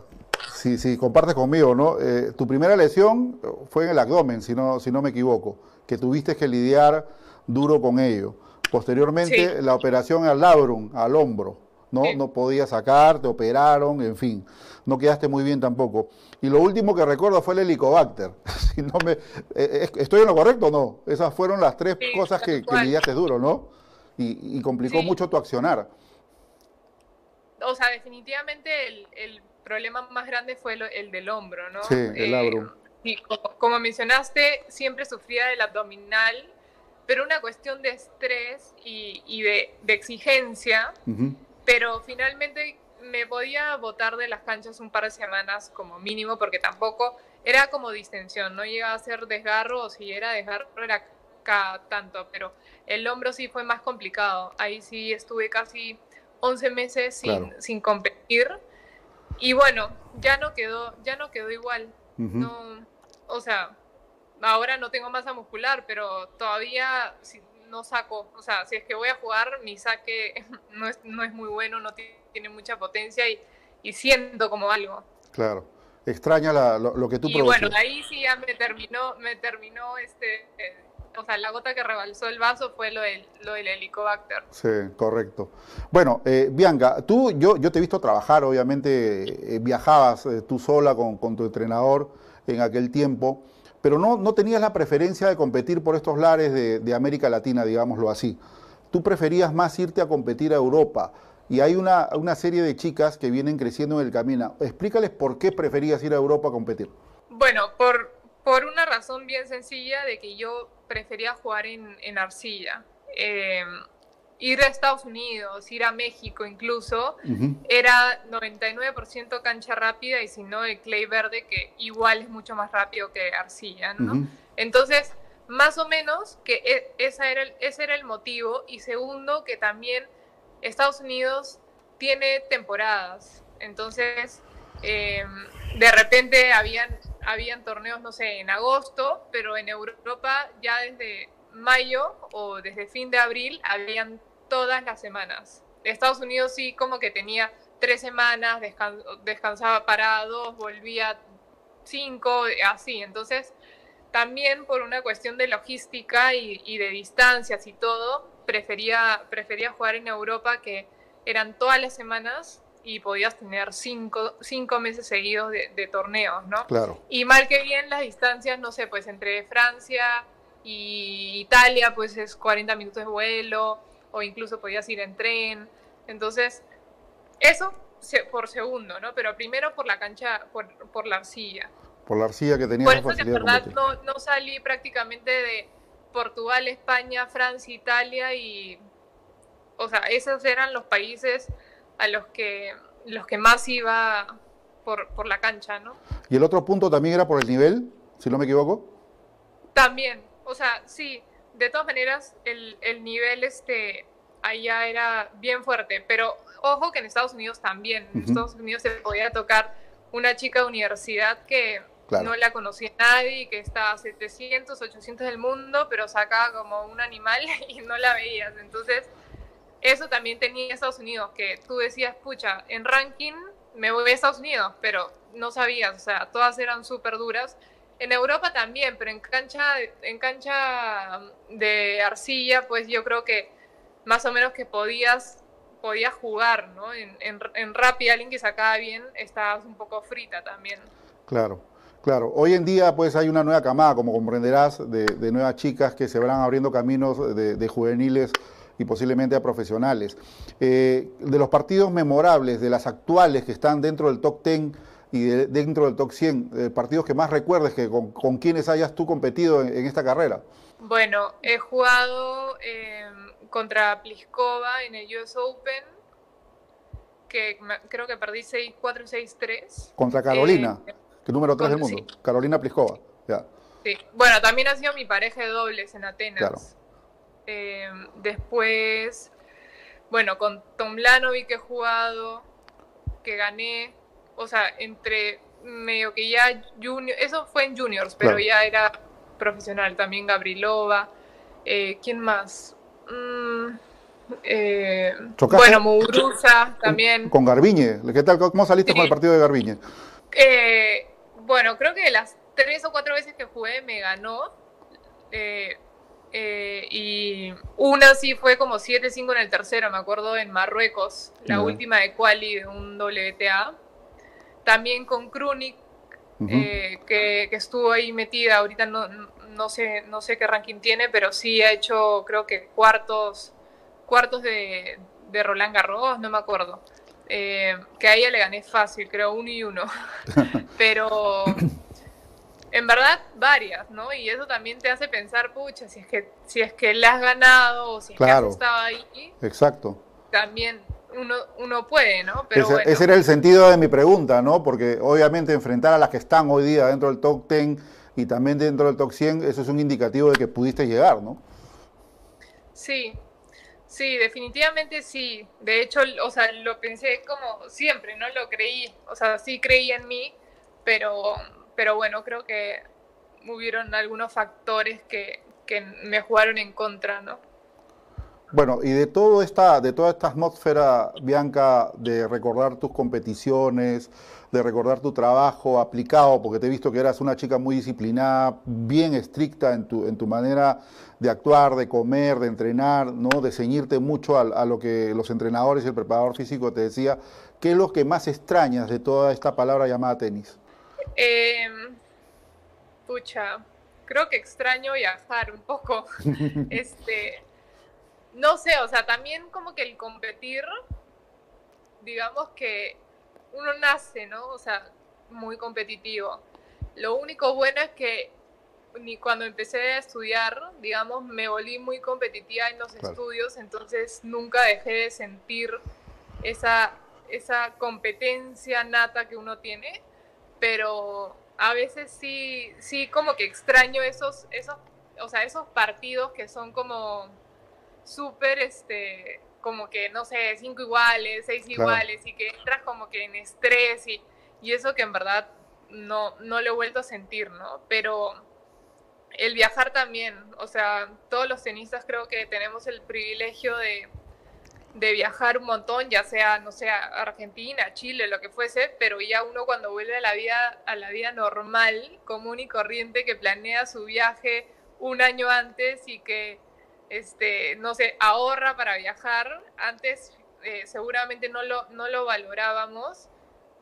si, si compartes conmigo, ¿no? Eh, tu primera lesión fue en el abdomen, si no, si no me equivoco, que tuviste que lidiar duro con ello. Posteriormente, la operación al labrum, al hombro, ¿no? No podía sacar, te operaron, en fin. No quedaste muy bien tampoco. Y lo último que recuerdo fue el helicobacter. si no me, eh, eh, ¿Estoy en lo correcto o no? Esas fueron las tres cosas que, que lidiaste duro, ¿no? Y, complicó mucho tu accionar.
O sea, definitivamente el, problema más grande fue el, del hombro, ¿no?
Sí, el labrum.
y eh, como mencionaste, siempre sufría del abdominal pero una cuestión de estrés y, de, exigencia, pero finalmente me podía botar de las canchas un par de semanas como mínimo, porque tampoco era como distensión, no llegaba a ser desgarro, o si era desgarro era cada tanto, pero el hombro sí fue más complicado, ahí sí estuve casi 11 meses sin, sin competir, y bueno, ya no quedó, ya no quedó igual, no, o sea, ahora no tengo masa muscular, pero todavía no saco, o sea, si es que voy a jugar, mi saque no es, no es muy bueno, no tiene mucha potencia y, y siento como algo.
Claro, extraña lo, que tú
Y bueno, ahí sí ya me terminó, me terminó este... o sea, la gota que rebalsó el vaso fue lo del, lo del helicobacter.
Sí, correcto. Bueno, eh, Bianca, tú, yo, yo te he visto trabajar, obviamente eh, viajabas eh, tú sola con, con, tu entrenador en aquel tiempo pero no, no tenías la preferencia de competir por estos lares de, América Latina, digámoslo así. Tú preferías más irte a competir a Europa. Y hay una, una serie de chicas que vienen creciendo en el camino. Explícales por qué preferías ir a Europa a competir.
Bueno, por, por una razón bien sencilla de que yo prefería jugar en, en arcilla. Eh, ir a Estados Unidos, ir a México incluso, era 99% cancha rápida y si no el clay verde que igual es mucho más rápido que arcilla, ¿no? Entonces, más o menos que e, esa era el, ese era el motivo. Y segundo que también Estados Unidos tiene temporadas, entonces em, de repente habían, habían torneos, no sé, en agosto, pero en Europa ya desde mayo o desde fin de abril habían todas las semanas. Estados Unidos sí como que tenía tres semanas, descansaba para dos, volvía cinco, así. Entonces, también por una cuestión de logística y, de distancias y todo, prefería, prefería jugar en Europa que eran todas las semanas y podías tener cinco, cinco meses seguidos de, torneos, ¿no?
Claro.
Y mal que bien las distancias, no sé, pues entre Francia y Italia, pues es 40 minutos de vuelo, o incluso podías ir en tren. Entonces, eso por segundo, ¿no? Pero primero por la cancha, por, por la arcilla.
Por la arcilla que tenía
Por eso que en verdad no, no salí prácticamente de Portugal, España, Francia, Italia y... O sea, esos eran los países a los que, los que más iba por, por la cancha, ¿no?
¿Y el otro punto también era por el nivel, si no me equivoco?
También, o sea, sí, de todas maneras el, el nivel este allá era bien fuerte, pero ojo que en Estados Unidos también, en Estados Unidos se podía tocar una chica de universidad que no la conocía nadie, que estaba a 700, 800 del mundo, pero sacaba como un animal y no la veías. Entonces, eso también tenía Estados Unidos, que tú decías, pucha, en ranking me voy a Estados Unidos, pero no sabías, o sea, todas eran súper duras. En Europa también, pero en cancha, en cancha de arcilla, pues yo creo que más o menos que podías, podías jugar, ¿no? En, en, en Rappi alguien que sacaba bien, estabas un poco frita también.
Claro. Claro, hoy en día pues hay una nueva camada, como comprenderás, de, nuevas chicas que se van abriendo caminos de, juveniles y posiblemente a profesionales. Eh, de los partidos memorables, de las actuales que están dentro del top 10 y dentro del top 100, eh, partidos que más recuerdes, que con, con quienes hayas tú competido en, esta carrera.
Bueno, he jugado em, contra Pliskova en el US Open, que creo que perdí 6-4, 6-3.
Contra Carolina. Eh, número 3 del mundo, Carolina Pliskova. Ya.
Sí. Bueno, también ha sido mi pareja de dobles en Atenas. Eh, después, bueno, con vi que he jugado, que gané, o sea, entre medio que ya junior, eso fue en juniors, pero ya era profesional, también Gabrilova, eh, ¿quién más? Mm, eh, bueno, Muguruza también.
Con Garbiñe, ¿qué tal? ¿Cómo saliste con el partido de Garbiñe?
Eh, bueno, creo que las tres o cuatro veces que jugué me ganó. Eh, eh, y una sí fue como 7-5 en el tercero, me acuerdo, en Marruecos, la última de Quali de un WTA. También con Krunik, eh, que, estuvo ahí metida, ahorita no, no, sé, no sé qué ranking tiene, pero sí ha hecho, creo que cuartos, cuartos de, de Roland Garros, no me acuerdo. Eh, que a ella le gané fácil, creo, uno y uno. Pero en verdad varias, ¿no? Y eso también te hace pensar, pucha, si es que, si es que le has ganado o si es que has estado ahí.
Exacto.
También uno, uno puede, ¿no?
Pero ese, era el sentido de mi pregunta, ¿no? Porque obviamente enfrentar a las que están hoy día dentro del top 10 y también dentro del top 100, eso es un indicativo de que pudiste llegar, ¿no?
Sí, Sí, definitivamente sí. De hecho, o sea, lo pensé como siempre, ¿no? Lo creí, o sea, sí creí en mí, pero, pero bueno, creo que hubieron algunos factores que, que me jugaron en contra, ¿no?
Bueno, y de todo esta, de toda esta atmósfera, Bianca, de recordar tus competiciones, de recordar tu trabajo aplicado, porque te he visto que eras una chica muy disciplinada, bien estricta en tu, en tu manera de actuar, de comer, de entrenar, ¿no? de ceñirte mucho a, lo que los entrenadores y el preparador físico te decía. ¿Qué es lo que más extrañas de toda esta palabra llamada tenis?
Em, pucha, creo que extraño viajar un poco. este no sé, o sea, también como que el competir, digamos que uno nace, ¿no? O sea, muy competitivo. Lo único bueno es que ni cuando empecé a estudiar, digamos, me volví muy competitiva en los estudios, entonces nunca dejé de sentir esa, esa competencia nata que uno tiene, pero a veces sí, sí como que extraño esos, esos, o sea, esos partidos que son como súper, este, como que, no sé, cinco iguales, seis iguales, y que entras como que en estrés y, y eso que en verdad no, no lo he vuelto a sentir, ¿no? Pero el viajar también, o sea, todos los tenistas creo que tenemos el privilegio de, de viajar un montón, ya sea, no sé, Argentina, Chile, lo que fuese, pero ya uno cuando vuelve a la vida, a la vida normal, común y corriente, que planea su viaje un año antes y que, este, no sé, ahorra para viajar, antes eh, seguramente no lo, no lo valorábamos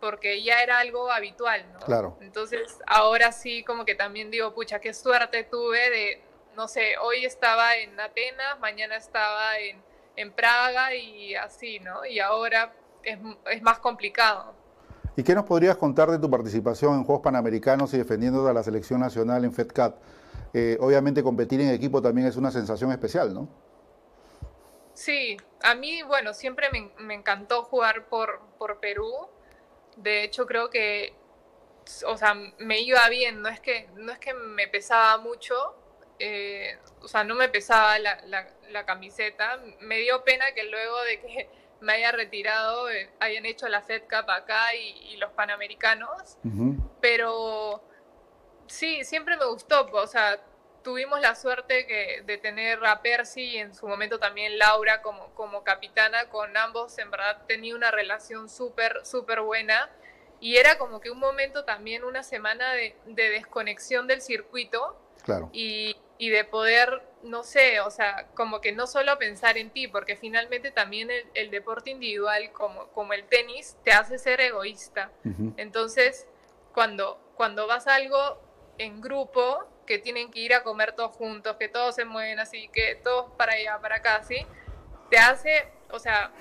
porque ya era algo habitual, ¿no?
Claro.
Entonces, ahora sí, como que también digo, pucha, qué suerte tuve de, no sé, hoy estaba en Atenas, mañana estaba en, en Praga y así, ¿no? Y ahora es, es, más complicado.
¿Y qué nos podrías contar de tu participación en Juegos Panamericanos y defendiendo a la selección nacional en FedCat? Eh, obviamente competir en equipo también es una sensación especial, ¿no?
Sí, a mí, bueno, siempre me, me encantó jugar por, por Perú de hecho, creo que, o sea, me iba bien, no es que, no es que me pesaba mucho, eh, o sea, no me pesaba la, la, camiseta. Me dio pena que luego de que me haya retirado eh, hayan hecho la Fed Cup acá y, los Panamericanos, pero sí, siempre me gustó, o sea, tuvimos la suerte que, de tener a Percy y en su momento también Laura como, como capitana, con ambos en verdad tenía una relación súper, súper buena y era como que un momento también, una semana de, desconexión del circuito
claro.
y, y, de poder, no sé, o sea, como que no solo pensar en ti, porque finalmente también el, deporte individual como, como el tenis te hace ser egoísta. Entonces, cuando, cuando vas a algo en grupo, que tienen que ir a comer todos juntos, que todos se mueven así, que todos para allá, para acá, ¿sí? Te hace, o sea,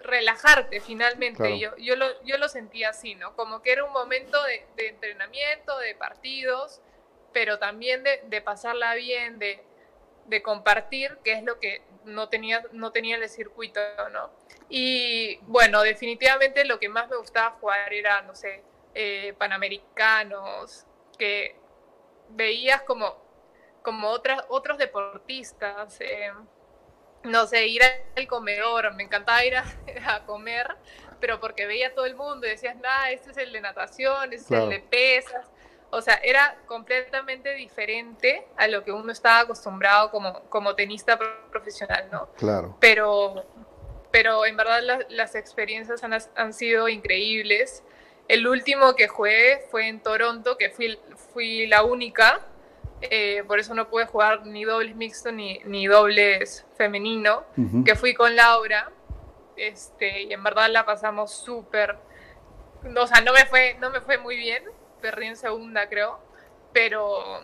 relajarte finalmente. Yo, yo, lo, yo lo sentía así, ¿no? Como que era un momento de, entrenamiento, de partidos, pero también de, de pasarla bien, de, de, compartir, que es lo que no tenía, no tenía el circuito, ¿no? Y bueno, definitivamente lo que más me gustaba jugar era, no sé, eh, panamericanos, que veías como, como otras, otros deportistas, eh, no sé, ir al comedor, me encantaba ir a, comer, pero porque veía a todo el mundo y decías, nada, este es el de natación, este es el de pesas, o sea, era completamente diferente a lo que uno estaba acostumbrado como, como tenista profesional, ¿no?
Claro.
Pero, pero en verdad las experiencias han, han sido increíbles. El último que jugué fue en Toronto, que fui, fui la única, eh, por eso no pude jugar ni dobles mixto ni, ni dobles femenino, que fui con Laura, este, y en verdad la pasamos súper, o sea, no me, fue, no me fue muy bien, perdí en segunda creo, pero,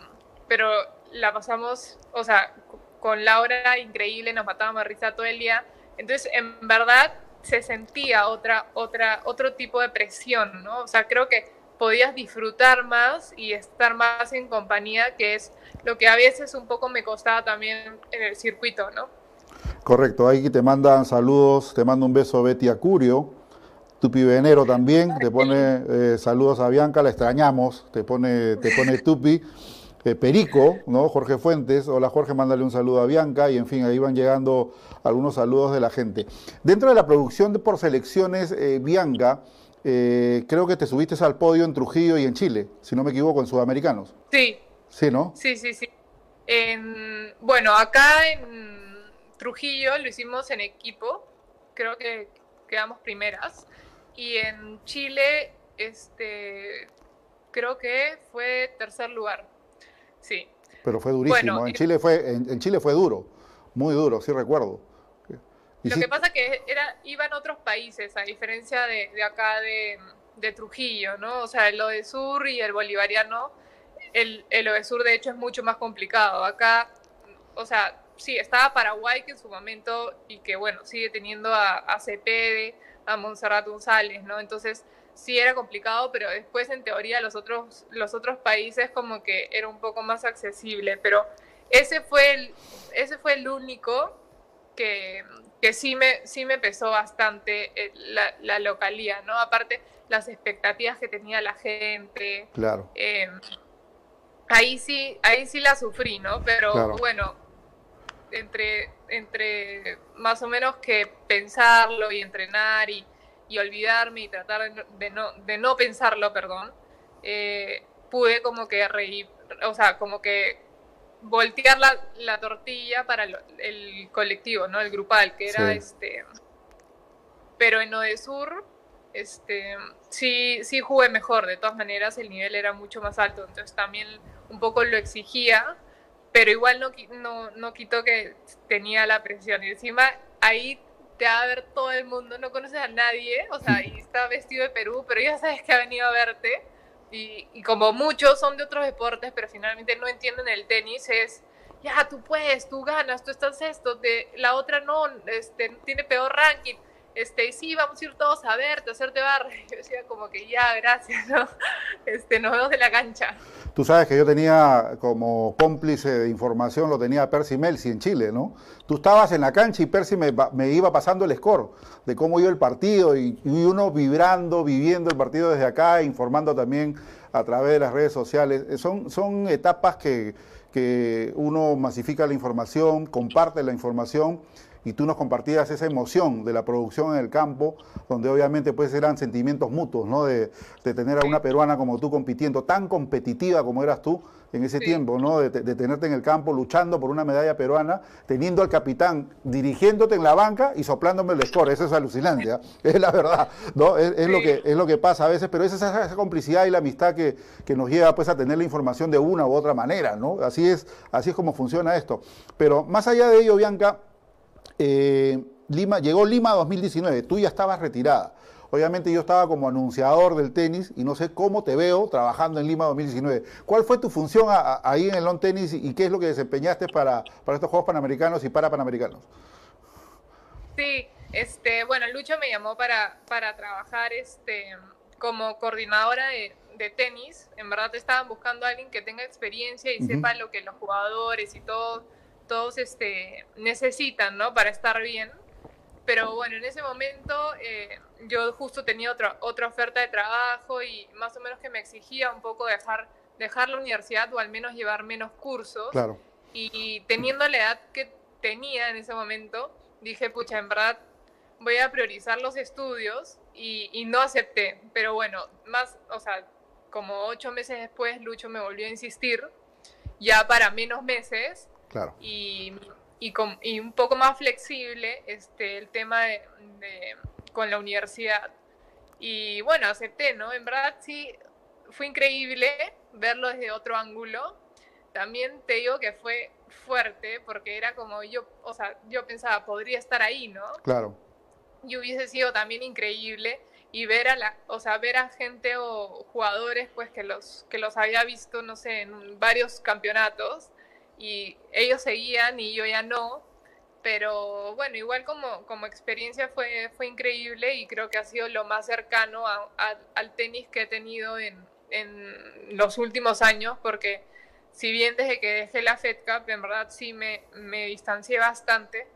pero la pasamos, o sea, con Laura increíble, nos matábamos de risa todo el día, entonces en verdad se sentía otra, otra, otro tipo de presión, ¿no? O sea, creo que podías disfrutar más y estar más en compañía, que es lo que a veces un poco me costaba también en el circuito, ¿no?
Correcto, ahí te mandan saludos, te mando un beso Betty Acurio, Tupi Venero también, te pone eh, saludos a Bianca, la extrañamos, te pone, te pone Tupi. Eh, Perico, ¿no? Jorge Fuentes, hola Jorge, mándale un saludo a Bianca y en fin, ahí van llegando algunos saludos de la gente. Dentro de la producción de por selecciones, eh, Bianca, eh, creo que te subiste al podio en Trujillo y en Chile, si no me equivoco, en Sudamericanos.
Sí.
Sí, ¿no?
Sí, sí, sí. bueno, acá en Trujillo lo hicimos en equipo, creo que quedamos primeras, y en Chile, este, creo que fue tercer lugar. Sí.
Pero fue durísimo. en, Chile fue, en, Chile fue duro, muy duro, sí recuerdo.
lo que pasa que era, iban otros países, a diferencia de, de acá de, de, Trujillo, ¿no? O sea, el de Sur y el bolivariano, el, el de Sur de hecho es mucho más complicado. Acá, o sea, sí, estaba Paraguay que en su momento, y que bueno, sigue teniendo a, a Cepede, a Montserrat González, ¿no? Entonces, sí era complicado, pero después en teoría los otros, los otros países como que era un poco más accesible, pero ese fue el, ese fue el único que, que sí, me, sí me pesó bastante eh, la, la localía, ¿no? Aparte, las expectativas que tenía la gente.
Claro.
Eh, ahí sí, ahí sí la sufrí, ¿no? Pero bueno, entre, entre más o menos que pensarlo y entrenar y, y olvidarme y tratar de no, de no, pensarlo, perdón, eh, pude como que reír, o sea, como que voltear la, la tortilla para el, colectivo, ¿no? El grupal, que era este... Pero en Odesur, este, sí, sí jugué mejor, de todas maneras el nivel era mucho más alto, entonces también un poco lo exigía, pero igual no, no, no quitó que tenía la presión. Y encima ahí te va a ver todo el mundo, no conoces a nadie, o sea, y está vestido de Perú, pero ya sabes que ha venido a verte. Y, y como muchos son de otros deportes, pero finalmente no entienden el tenis, es, ya, tú puedes, tú ganas, tú estás esto, de, la otra no, este, tiene peor ranking este, sí, vamos a ir todos a verte, a hacerte barra. Yo decía como que ya, gracias, ¿no? Este, nos vemos en la cancha.
Tú sabes que yo tenía como cómplice de información, lo tenía Percy Melsi en Chile, ¿no? Tú estabas en la cancha y Percy me, iba pasando el score de cómo iba el partido y, y, uno vibrando, viviendo el partido desde acá, informando también a través de las redes sociales. Eh, son, son etapas que, que uno masifica la información, comparte la información y tú nos compartías esa emoción de la producción en el campo, donde obviamente pues eran sentimientos mutuos, ¿no? De, tener a una peruana como tú compitiendo, tan competitiva como eras tú en ese tiempo, ¿no? De, tenerte en el campo luchando por una medalla peruana, teniendo al capitán dirigiéndote en la banca y soplándome el score. Eso es alucinante, ¿ah? es la verdad, ¿no? Es, lo que, es lo que pasa a veces, pero esa es esa, complicidad y la amistad que, que, nos lleva pues a tener la información de una u otra manera, ¿no? Así es, así es como funciona esto. Pero más allá de ello, Bianca, eh, Lima, llegó Lima 2019, tú ya estabas retirada. Obviamente yo estaba como anunciador del tenis y no sé cómo te veo trabajando en Lima 2019. ¿Cuál fue tu función ahí en el long tenis y, qué es lo que desempeñaste para, para estos Juegos Panamericanos y para Panamericanos?
Sí, este, bueno, Lucho me llamó para, para trabajar este, como coordinadora de, de tenis. En verdad estaban buscando a alguien que tenga experiencia y sepa lo que los jugadores y todo todos este, necesitan, ¿no? Para estar bien. Pero bueno, en ese momento eh, yo justo tenía otra, otra oferta de trabajo y más o menos que me exigía un poco dejar, dejar la universidad o al menos llevar menos cursos.
Claro.
Y, teniendo la edad que tenía en ese momento, dije, pucha, en verdad voy a priorizar los estudios y, y no acepté. Pero bueno, más, o sea, como ocho meses después, Lucho me volvió a insistir, ya para menos meses, y, y, con, y, un poco más flexible este, el tema de, con la universidad. Y bueno, acepté, ¿no? En verdad sí, fue increíble verlo desde otro ángulo. También te digo que fue fuerte porque era como yo, o sea, yo pensaba, podría estar ahí, ¿no?
Claro.
Y hubiese sido también increíble y ver a la, o sea, ver a gente o jugadores pues que los que los había visto, no sé, en varios campeonatos y ellos seguían y yo ya no. Pero bueno, igual como, como experiencia fue, fue increíble y creo que ha sido lo más cercano al tenis que he tenido en, en, los últimos años, porque si bien desde que dejé la Fed Cup, en verdad sí me, me distancié bastante,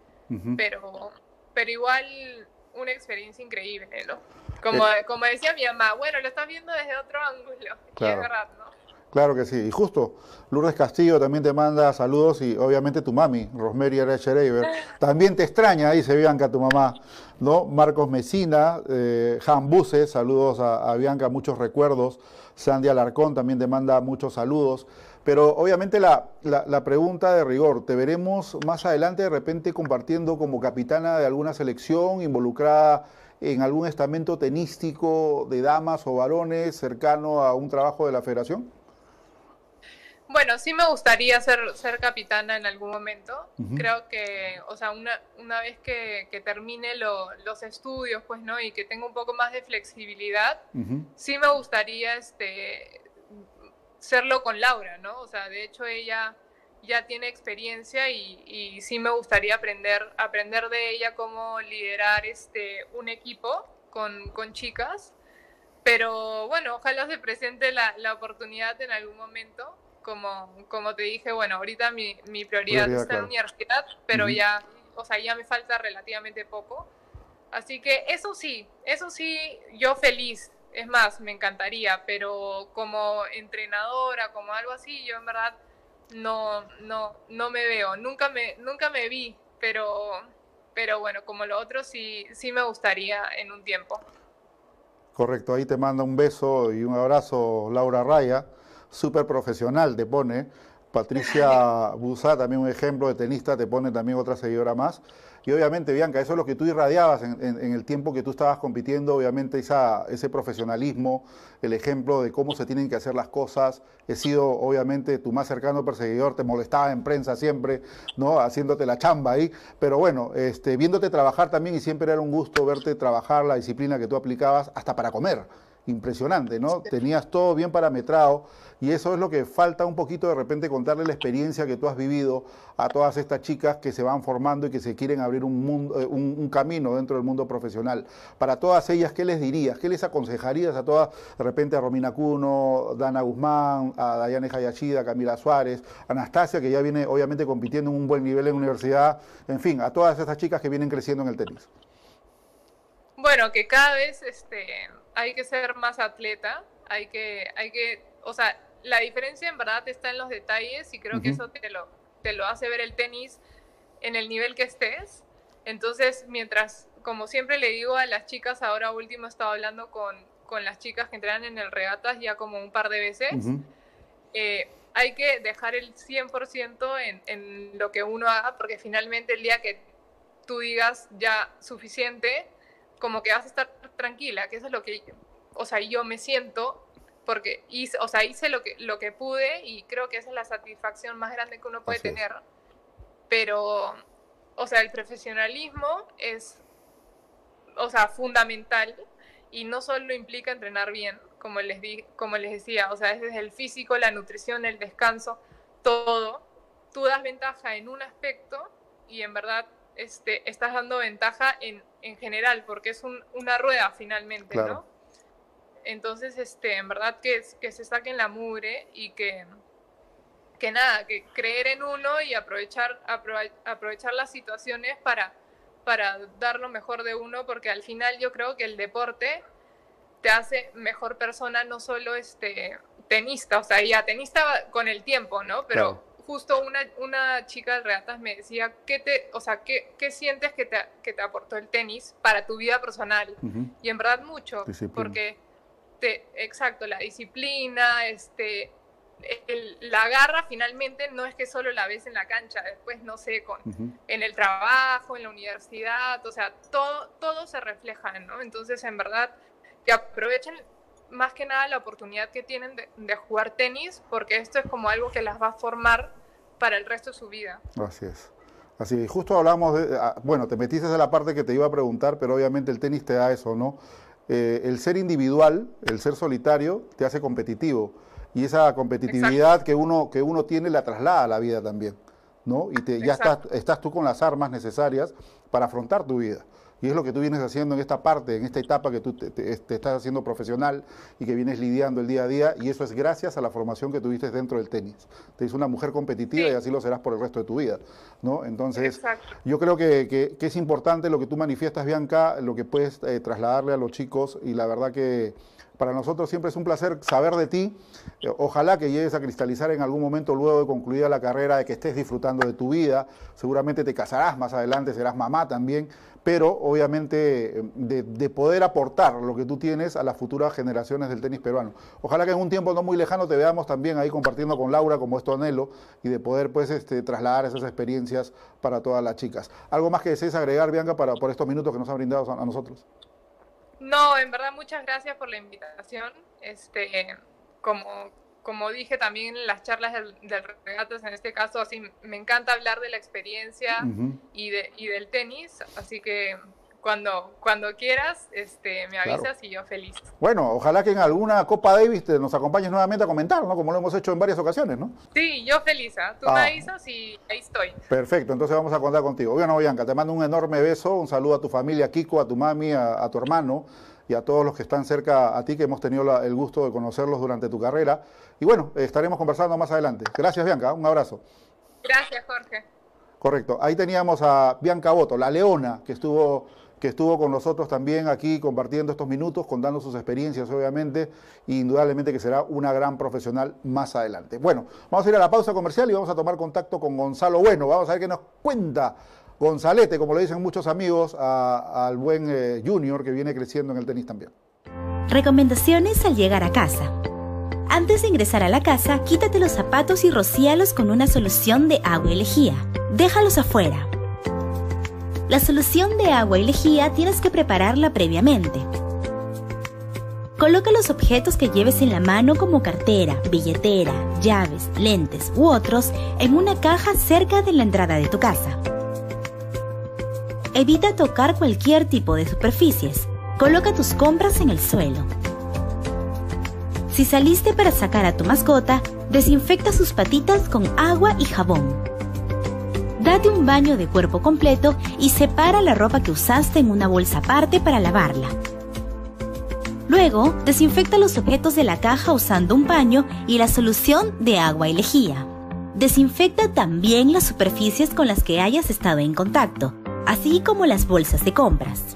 pero, pero igual una experiencia increíble, ¿no? Como, eh. como decía mi mamá, bueno, lo estás viendo desde otro ángulo, y es verdad, ¿no?
Claro que sí. Y justo, Lourdes Castillo también te manda saludos y obviamente tu mami, Rosemary Erechereiber, también te extraña, dice Bianca, tu mamá. ¿no? Marcos Mesina, eh, Han Buse, saludos a, Bianca, muchos recuerdos. Sandy Alarcón también te manda muchos saludos. Pero obviamente la, la, pregunta de rigor, ¿te veremos más adelante de repente compartiendo como capitana de alguna selección, involucrada en algún estamento tenístico de damas o varones cercano a un trabajo de la federación?
Bueno, sí me gustaría ser, ser capitana en algún momento. Creo que, o sea, una, una vez que, que termine los estudios, pues, ¿no? Y que tenga un poco más de flexibilidad, sí me gustaría este, serlo con Laura, ¿no? O sea, de hecho ella ya tiene experiencia y, y sí me gustaría aprender, aprender de ella cómo liderar este, un equipo con, con chicas. Pero bueno, ojalá se presente la, la oportunidad en algún momento como, como te dije, bueno, ahorita mi, mi prioridad, está en la universidad, pero ya, o sea, ya me falta relativamente poco. Así que eso sí, eso sí, yo feliz, es más, me encantaría, pero como entrenadora, como algo así, yo en verdad no, no, no me veo. Nunca me, nunca me vi, pero, pero bueno, como lo otro sí, sí me gustaría en un tiempo.
Correcto, ahí te manda un beso y un abrazo Laura Raya, súper profesional te pone. Patricia Busá, también un ejemplo de tenista, te pone también otra seguidora más. Y obviamente, Bianca, eso es lo que tú irradiabas en, el tiempo que tú estabas compitiendo, obviamente esa, ese profesionalismo, el ejemplo de cómo se tienen que hacer las cosas. He sido, obviamente, tu más cercano perseguidor, te molestaba en prensa siempre, ¿no? Haciéndote la chamba ahí. Pero bueno, este, viéndote trabajar también y siempre era un gusto verte trabajar la disciplina que tú aplicabas hasta para comer impresionante, ¿no? Tenías todo bien parametrado y eso es lo que falta un poquito de repente contarle la experiencia que tú has vivido a todas estas chicas que se van formando y que se quieren abrir un, mundo, eh, un, camino dentro del mundo profesional. Para todas ellas, ¿qué les dirías? ¿Qué les aconsejarías a todas, de repente a Romina Cuno, Dana Guzmán, a Dayane Hayashida, Camila Suárez, Anastasia, que ya viene obviamente compitiendo en un buen nivel en la universidad, en fin, a todas estas chicas que vienen creciendo en el tenis?
Bueno, que cada vez este, hay que ser más atleta, hay que, hay que, o sea, la diferencia en verdad está en los detalles y creo que eso te lo, te lo hace ver el tenis en el nivel que estés. Entonces, mientras, como siempre le digo a las chicas, ahora último he estado hablando con, con las chicas que entrenan en el regatas ya como un par de veces, eh, hay que dejar el 100% en, en lo que uno haga, porque finalmente el día que tú digas ya suficiente, como que vas a estar tranquila, que eso es lo que, o sea, yo me siento porque hice, o sea, hice lo que, lo que pude y creo que esa es la satisfacción más grande que uno puede tener. Pero, o sea, el profesionalismo es, o sea, fundamental y no solo implica entrenar bien, como les, di, como les decía, o sea, es desde el físico, la nutrición, el descanso, todo. Tú das ventaja en un aspecto y en verdad este, estás dando ventaja en, en general, porque es una rueda finalmente, ¿no? Entonces, este, en verdad que, que se saquen la mugre y que, que nada, que creer en uno y aprovechar, aprovechar las situaciones para, para dar lo mejor de uno, porque al final yo creo que el deporte te hace mejor persona, no solo este tenista, o sea, ya tenista con el tiempo, ¿no? Pero justo una, una chica de reatas me decía, ¿qué, te, o sea, ¿qué, qué sientes que te, que te, aportó el tenis para tu vida personal? Y en verdad mucho, porque, te, exacto, la disciplina, este, la garra finalmente no es que solo la ves en la cancha, después, no sé, con, en el trabajo, en la universidad, o sea, todo, todo se refleja, ¿no? Entonces, en verdad, que aprovechen más que nada la oportunidad que tienen de, jugar tenis, porque esto es como algo que las va a formar para el resto de su vida.
Así es. Así es. Justo hablamos de, ah, bueno, te metiste en la parte que te iba a preguntar, pero obviamente el tenis te da eso, ¿no? Eh, el ser individual, el ser solitario, te hace competitivo. Y esa competitividad que uno, que uno tiene la traslada a la vida también, ¿no? Y te, ya estás, estás tú con las armas necesarias para afrontar tu vida. Y es lo que tú vienes haciendo en esta parte, en esta etapa que tú te, estás haciendo profesional y que vienes lidiando el día a día. Y eso es gracias a la formación que tuviste dentro del tenis. Te hizo una mujer competitiva y así lo serás por el resto de tu vida. ¿no? Entonces, yo creo que, es importante lo que tú manifiestas, Bianca, lo que puedes eh, trasladarle a los chicos. Y la verdad que para nosotros siempre es un placer saber de ti. Eh, ojalá que llegues a cristalizar en algún momento luego de concluida la carrera, de que estés disfrutando de tu vida. Seguramente te casarás más adelante, serás mamá también, pero obviamente eh, de, poder aportar lo que tú tienes a las futuras generaciones del tenis peruano. Ojalá que en un tiempo no muy lejano te veamos también ahí compartiendo con Laura como es tu anhelo y de poder pues este, trasladar esas experiencias para todas las chicas. ¿Algo más que desees agregar, Bianca, para, por estos minutos que nos ha brindado a nosotros?
No, en verdad muchas gracias por la invitación. Este, como, como dije también en las charlas del, del regatas, en este caso, así me encanta hablar de la experiencia y, de, y del tenis, así que cuando, cuando quieras, este, me avisas y yo feliz.
Bueno, ojalá que en alguna Copa Davis te nos acompañes nuevamente a comentar, ¿no? Como lo hemos hecho en varias ocasiones, ¿no?
Sí, yo feliz. ¿ah? Tú me ah. avisas y ahí estoy.
Perfecto, entonces vamos a contar contigo. Bueno, Bianca, te mando un enorme beso, un saludo a tu familia, a Kiko, a tu mami, a, tu hermano y a todos los que están cerca a ti, que hemos tenido el gusto de conocerlos durante tu carrera. Y bueno, estaremos conversando más adelante. Gracias, Bianca. Un abrazo.
Gracias, Jorge.
Correcto. Ahí teníamos a Bianca Boto, la leona, que estuvo que estuvo con nosotros también aquí compartiendo estos minutos, contando sus experiencias, obviamente, e indudablemente que será una gran profesional más adelante. Bueno, vamos a ir a la pausa comercial y vamos a tomar contacto con Gonzalo Bueno. Vamos a ver qué nos cuenta Gonzalete, como le dicen muchos amigos, al buen eh, Junior que viene creciendo en el tenis también.
Recomendaciones al llegar a casa. Antes de ingresar a la casa, quítate los zapatos y rocíalos con una solución de agua y lejía. Déjalos afuera. La solución de agua y lejía tienes que prepararla previamente. Coloca los objetos que lleves en la mano como cartera, billetera, llaves, lentes u otros en una caja cerca de la entrada de tu casa. Evita tocar cualquier tipo de superficies. Coloca tus compras en el suelo. Si saliste para sacar a tu mascota, desinfecta sus patitas con agua y jabón. Date un baño de cuerpo completo y separa la ropa que usaste en una bolsa aparte para lavarla. Luego, desinfecta los objetos de la caja usando un paño y la solución de agua y lejía. Desinfecta también las superficies con las que hayas estado en contacto, así como las bolsas de compras.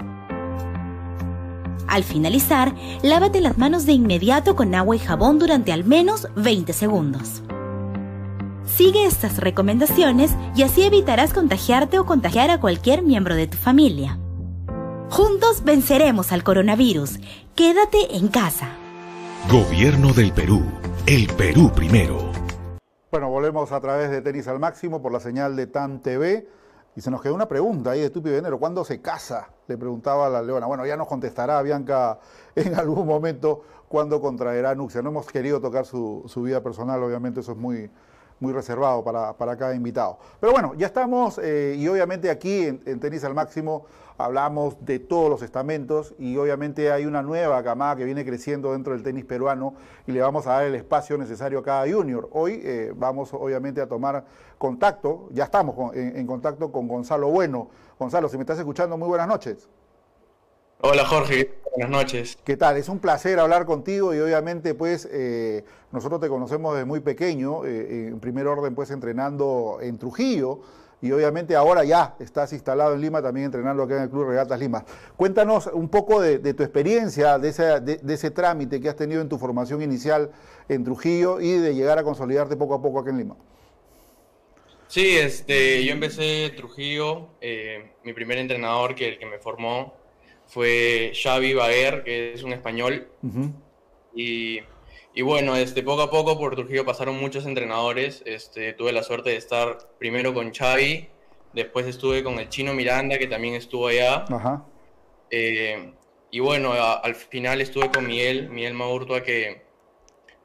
Al finalizar, lávate las manos de inmediato con agua y jabón durante al menos 20 segundos. Sigue estas recomendaciones y así evitarás contagiarte o contagiar a cualquier miembro de tu familia. Juntos venceremos al coronavirus. Quédate en casa.
Gobierno del Perú. El Perú primero.
Bueno, volvemos a través de Tenis al Máximo por la señal de TAN TV. Y se nos quedó una pregunta ahí de Tupi Venero, ¿cuándo se casa? Le preguntaba la leona. Bueno, ya nos contestará Bianca en algún momento cuándo contraerá Nuxia. No hemos querido tocar su, su vida personal, obviamente eso es muy, muy reservado para, cada invitado. Pero bueno, ya estamos eh, y obviamente aquí en, Tenis al Máximo hablamos de todos los estamentos y obviamente hay una nueva camada que viene creciendo dentro del tenis peruano y le vamos a dar el espacio necesario a cada junior. Hoy eh, vamos obviamente a tomar contacto, ya estamos en contacto con Gonzalo Bueno. Gonzalo, si me estás escuchando, muy buenas noches.
Hola Jorge, buenas noches.
¿Qué tal? Es un placer hablar contigo y obviamente pues eh, nosotros te conocemos desde muy pequeño, eh, en primer orden pues entrenando en Trujillo y obviamente ahora ya estás instalado en Lima también entrenando acá en el Club Regatas Lima. Cuéntanos un poco de, tu experiencia, de ese, de, ese trámite que has tenido en tu formación inicial en Trujillo y de llegar a consolidarte poco a poco acá en Lima.
Sí, este, yo empecé en Trujillo, eh, mi primer entrenador que el que me formó fue Xavi Baguer, que es un español. y, y, bueno, este, poco a poco por Trujillo pasaron muchos entrenadores. Este, tuve la suerte de estar primero con Xavi, después estuve con el chino Miranda, que también estuvo allá. Eh, y bueno, al final estuve con Miguel, Miguel Maurtua, que,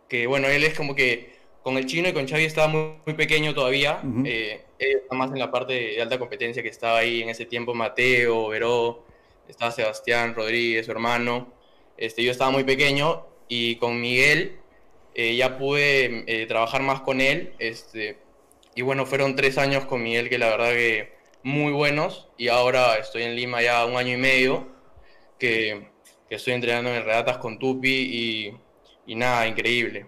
que bueno, él es como que con el chino y con Xavi estaba muy, muy pequeño todavía. Eh, él está más en la parte de alta competencia que estaba ahí en ese tiempo, Mateo, Veró estaba Sebastián Rodríguez, su hermano. Este, yo estaba muy pequeño y con Miguel eh, ya pude eh, trabajar más con él. Este, y bueno, fueron tres años con Miguel que la verdad que muy buenos. Y ahora estoy en Lima ya un año y medio que, estoy entrenando en regatas con Tupi y nada, increíble.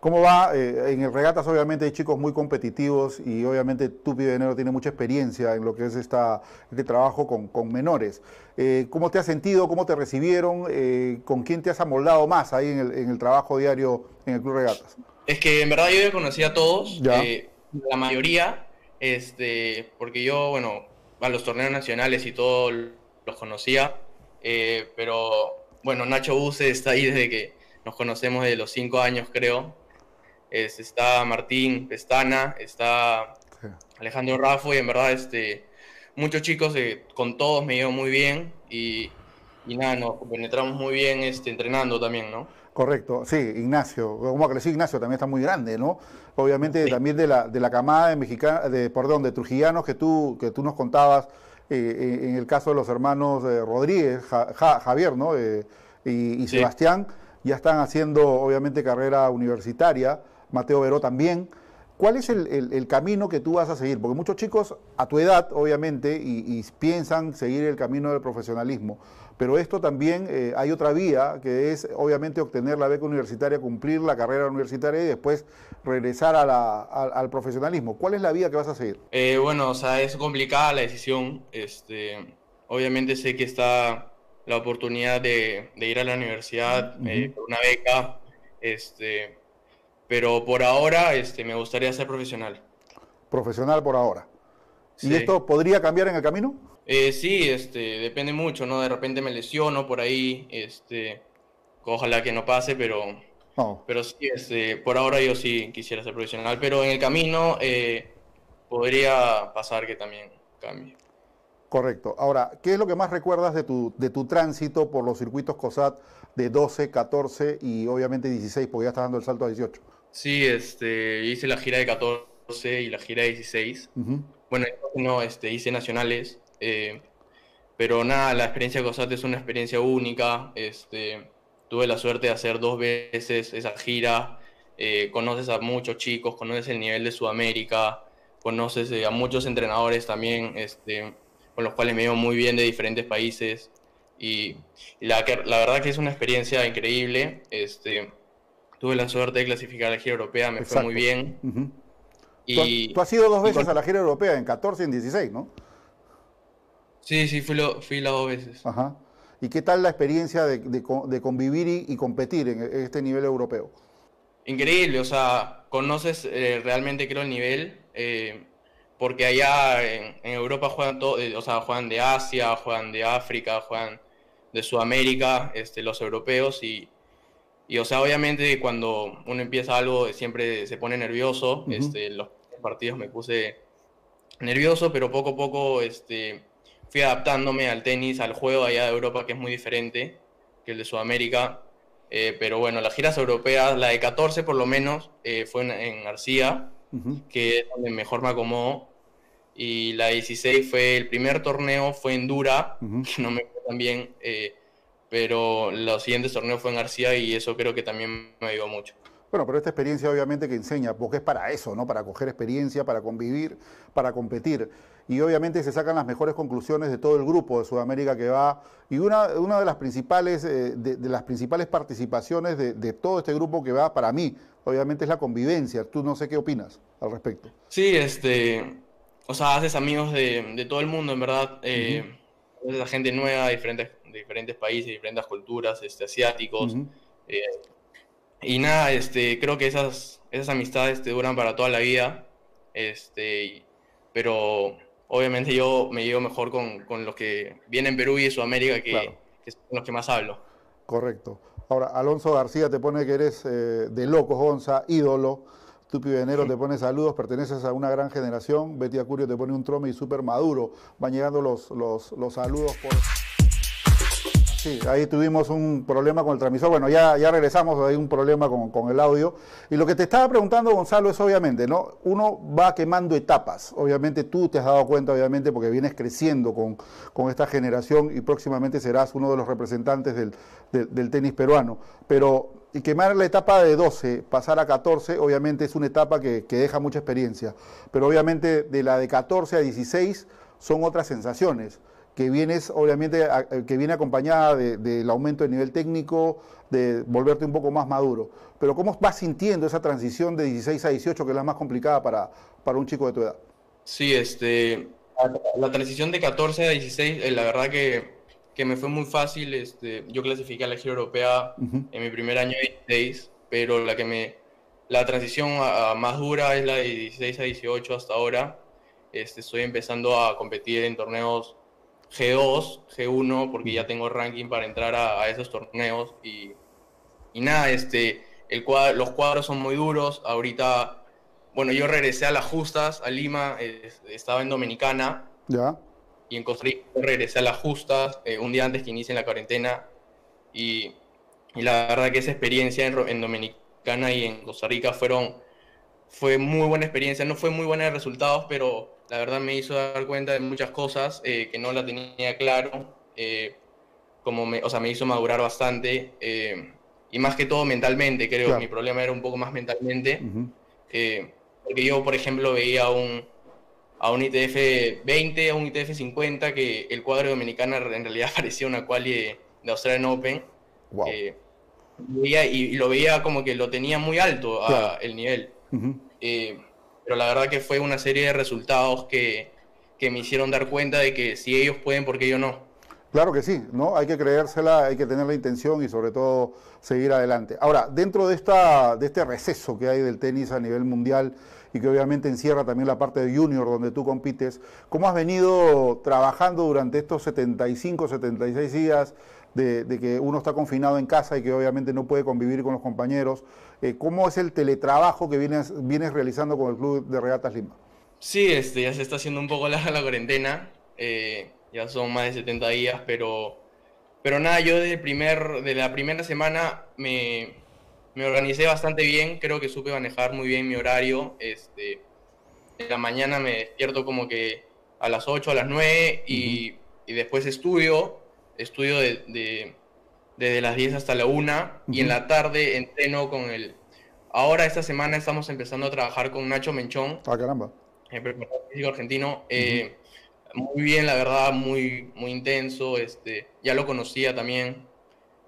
¿Cómo va? Eh, en el regatas obviamente hay chicos muy competitivos y obviamente tú, de Enero, tiene mucha experiencia en lo que es esta, este trabajo con, menores. Eh, ¿Cómo te has sentido? ¿Cómo te recibieron? Eh, ¿Con quién te has amoldado más ahí en el, trabajo diario en el Club Regatas?
Es que en verdad yo ya conocía a todos, la mayoría, este, porque yo, bueno, a los torneos nacionales y todo los conocía, pero bueno, Nacho Buse está ahí desde que nos conocemos de los cinco años, creo está Martín Pestana, está Alejandro Rafo y en verdad este, muchos chicos eh, con todos me llevo muy bien y, nada, nos penetramos muy bien este, entrenando también, ¿no?
Correcto, sí, Ignacio, como que sí, Ignacio también está muy grande, ¿no? Obviamente también de la, de la camada de mexicana, de, perdón, de trujillanos que tú, que tú nos contabas eh, en el caso de los hermanos eh, Rodríguez, Javier, ¿no? y, Sebastián, ya están haciendo obviamente carrera universitaria. Mateo Veró también. ¿Cuál es el, camino que tú vas a seguir? Porque muchos chicos a tu edad, obviamente, y, piensan seguir el camino del profesionalismo, pero esto también eh, hay otra vía, que es obviamente obtener la beca universitaria, cumplir la carrera universitaria y después regresar al profesionalismo. ¿Cuál es la vía que vas a seguir?
Eh, bueno, o sea, es complicada la decisión. Este, obviamente sé que está la oportunidad de, ir a la universidad eh, por una beca, este, pero por ahora este, me gustaría ser profesional.
Profesional por ahora. ¿Y esto podría cambiar en el camino?
Eh, sí, este, depende mucho, ¿no? De repente me lesiono por ahí, este, ojalá que no pase, pero, pero sí, este, por ahora yo sí quisiera ser profesional, pero en el camino eh, podría pasar que también cambie.
Correcto. Ahora, ¿qué es lo que más recuerdas de tu, de tu tránsito por los circuitos COSAT de 12, 14 y obviamente 16, porque ya estás dando el salto a 18?
Sí, este, hice la gira de 14 y la gira de 16. Bueno, no, este, hice nacionales, eh, pero nada, la experiencia de COSAT es una experiencia única. Este, tuve la suerte de hacer dos veces esa gira. Eh, conoces a muchos chicos, conoces el nivel de Sudamérica, conoces eh, a muchos entrenadores también. Este, con los cuales me llevo muy bien de diferentes países. Y, la, la verdad que es una experiencia increíble. Este, tuve la suerte de clasificar a la gira europea, me fue muy bien.
y, ¿Tú, has ido dos veces a la gira europea, en 14 y en 16, ¿no?
Sí, sí, fui, lo, fui las dos veces.
Ajá. ¿Y qué tal la experiencia de, de, convivir y, competir en, este nivel europeo?
Increíble, o sea, conoces eh, realmente creo el nivel. Eh, porque allá en, Europa juegan todo, eh, o sea, juegan de Asia, juegan de África, juegan de Sudamérica, este, los europeos y, y, o sea, obviamente cuando uno empieza algo siempre se pone nervioso, este, los partidos me puse nervioso, pero poco a poco este, fui adaptándome al tenis, al juego allá de Europa que es muy diferente que el de Sudamérica, eh, pero bueno, las giras europeas, la de 14 por lo menos, eh, fue en, en García, que es donde mejor me acomodó. Y la 16 fue el primer torneo, fue en Dura, que no me fue tan bien, eh, pero los siguientes torneos fue en García y eso creo que también me ayudó mucho.
Bueno, pero esta experiencia obviamente que enseña, porque es para eso, ¿no? Para coger experiencia, para convivir, para competir. Y obviamente se sacan las mejores conclusiones de todo el grupo de Sudamérica que va. Y una, una de las principales, eh, de, las principales participaciones de, de, todo este grupo que va, para mí, obviamente es la convivencia. Tú no sé qué opinas al respecto.
Sí, este, o sea, haces amigos de, todo el mundo, en verdad. Eh, gente nueva, de diferentes, diferentes países, diferentes culturas, este, asiáticos. Eh, y nada, este, creo que esas, esas amistades te duran para toda la vida. Este, pero obviamente yo me llevo mejor con, con los que vienen en Perú y en Sudamérica, que, que son los que más hablo.
Correcto. Ahora, Alonso García te pone que eres eh, de locos, Gonza, ídolo. Tupi Venero te pone saludos, perteneces a una gran generación. Betty Acurio te pone un trome y súper maduro. Van llegando los, los, los saludos por... Sí, ahí tuvimos un problema con el transmisor. Bueno, ya, ya regresamos, hay un problema con, el audio. Y lo que te estaba preguntando, Gonzalo, es obviamente, ¿no? Uno va quemando etapas. Obviamente tú te has dado cuenta, obviamente, porque vienes creciendo con, con esta generación y próximamente serás uno de los representantes del, del, tenis peruano. Pero quemar la etapa de 12, pasar a 14, obviamente es una etapa que, que deja mucha experiencia. Pero obviamente de la de 14 a 16 son otras sensaciones que vienes, obviamente, eh, que viene acompañada del aumento del nivel técnico, de volverte un poco más maduro. Pero ¿cómo vas sintiendo esa transición de 16 a 18, que es la más complicada para, para un chico de tu edad?
Sí, este, la, transición de 14 a 16, eh, la verdad que, que, me fue muy fácil. Este, yo clasifiqué a la gira europea en mi primer año de 16, pero la que me, la transición más dura es la de 16 a 18 hasta ahora. Este, estoy empezando a competir en torneos G2, G1, porque ya tengo ranking para entrar a, esos torneos. Y, y, nada, este, el los cuadros son muy duros. Ahorita, bueno, yo regresé a las justas, a Lima, estaba en Dominicana.
Ya.
Y en Costa Rica regresé a las justas eh, un día antes que inicie la cuarentena. Y, y, la verdad que esa experiencia en, en Dominicana y en Costa Rica fueron, fue muy buena experiencia. No fue muy buena de resultados, pero la verdad me hizo dar cuenta de muchas cosas eh, que no la tenía claro, eh, como me, o sea, me hizo madurar bastante, eh, y más que todo mentalmente, creo que mi problema era un poco más mentalmente, porque yo, por ejemplo, veía un, a un ITF 20, a un ITF 50, que el cuadro dominicano en realidad parecía una quali de, Australian Open, y, lo veía como que lo tenía muy alto el nivel pero la verdad que fue una serie de resultados que, que me hicieron dar cuenta de que si ellos pueden, ¿por qué yo no?
Claro que sí, ¿no? Hay que creérsela, hay que tener la intención y sobre todo seguir adelante. Ahora, dentro de, esta, de este receso que hay del tenis a nivel mundial y que obviamente encierra también la parte de junior donde tú compites, ¿cómo has venido trabajando durante estos 75, 76 días de, que uno está confinado en casa y que obviamente no puede convivir con los compañeros? Eh, ¿Cómo es el teletrabajo que vienes, vienes realizando con el Club de Regatas Lima?
Sí, este, ya se está haciendo un poco la, la cuarentena. Eh, ya son más de 70 días, pero, pero nada, yo desde primer, de la primera semana me, me organicé bastante bien, creo que supe manejar muy bien mi horario. Este, en la mañana me despierto como que a las 8, a las 9 y, y después estudio, estudio de, desde las 10 hasta la 1 y en la tarde entreno con el... Ahora esta semana estamos empezando a trabajar con Nacho Menchón.
Ah, caramba.
El preparador físico argentino. Eh, muy bien, la verdad, muy, muy intenso. Este, ya lo conocía también.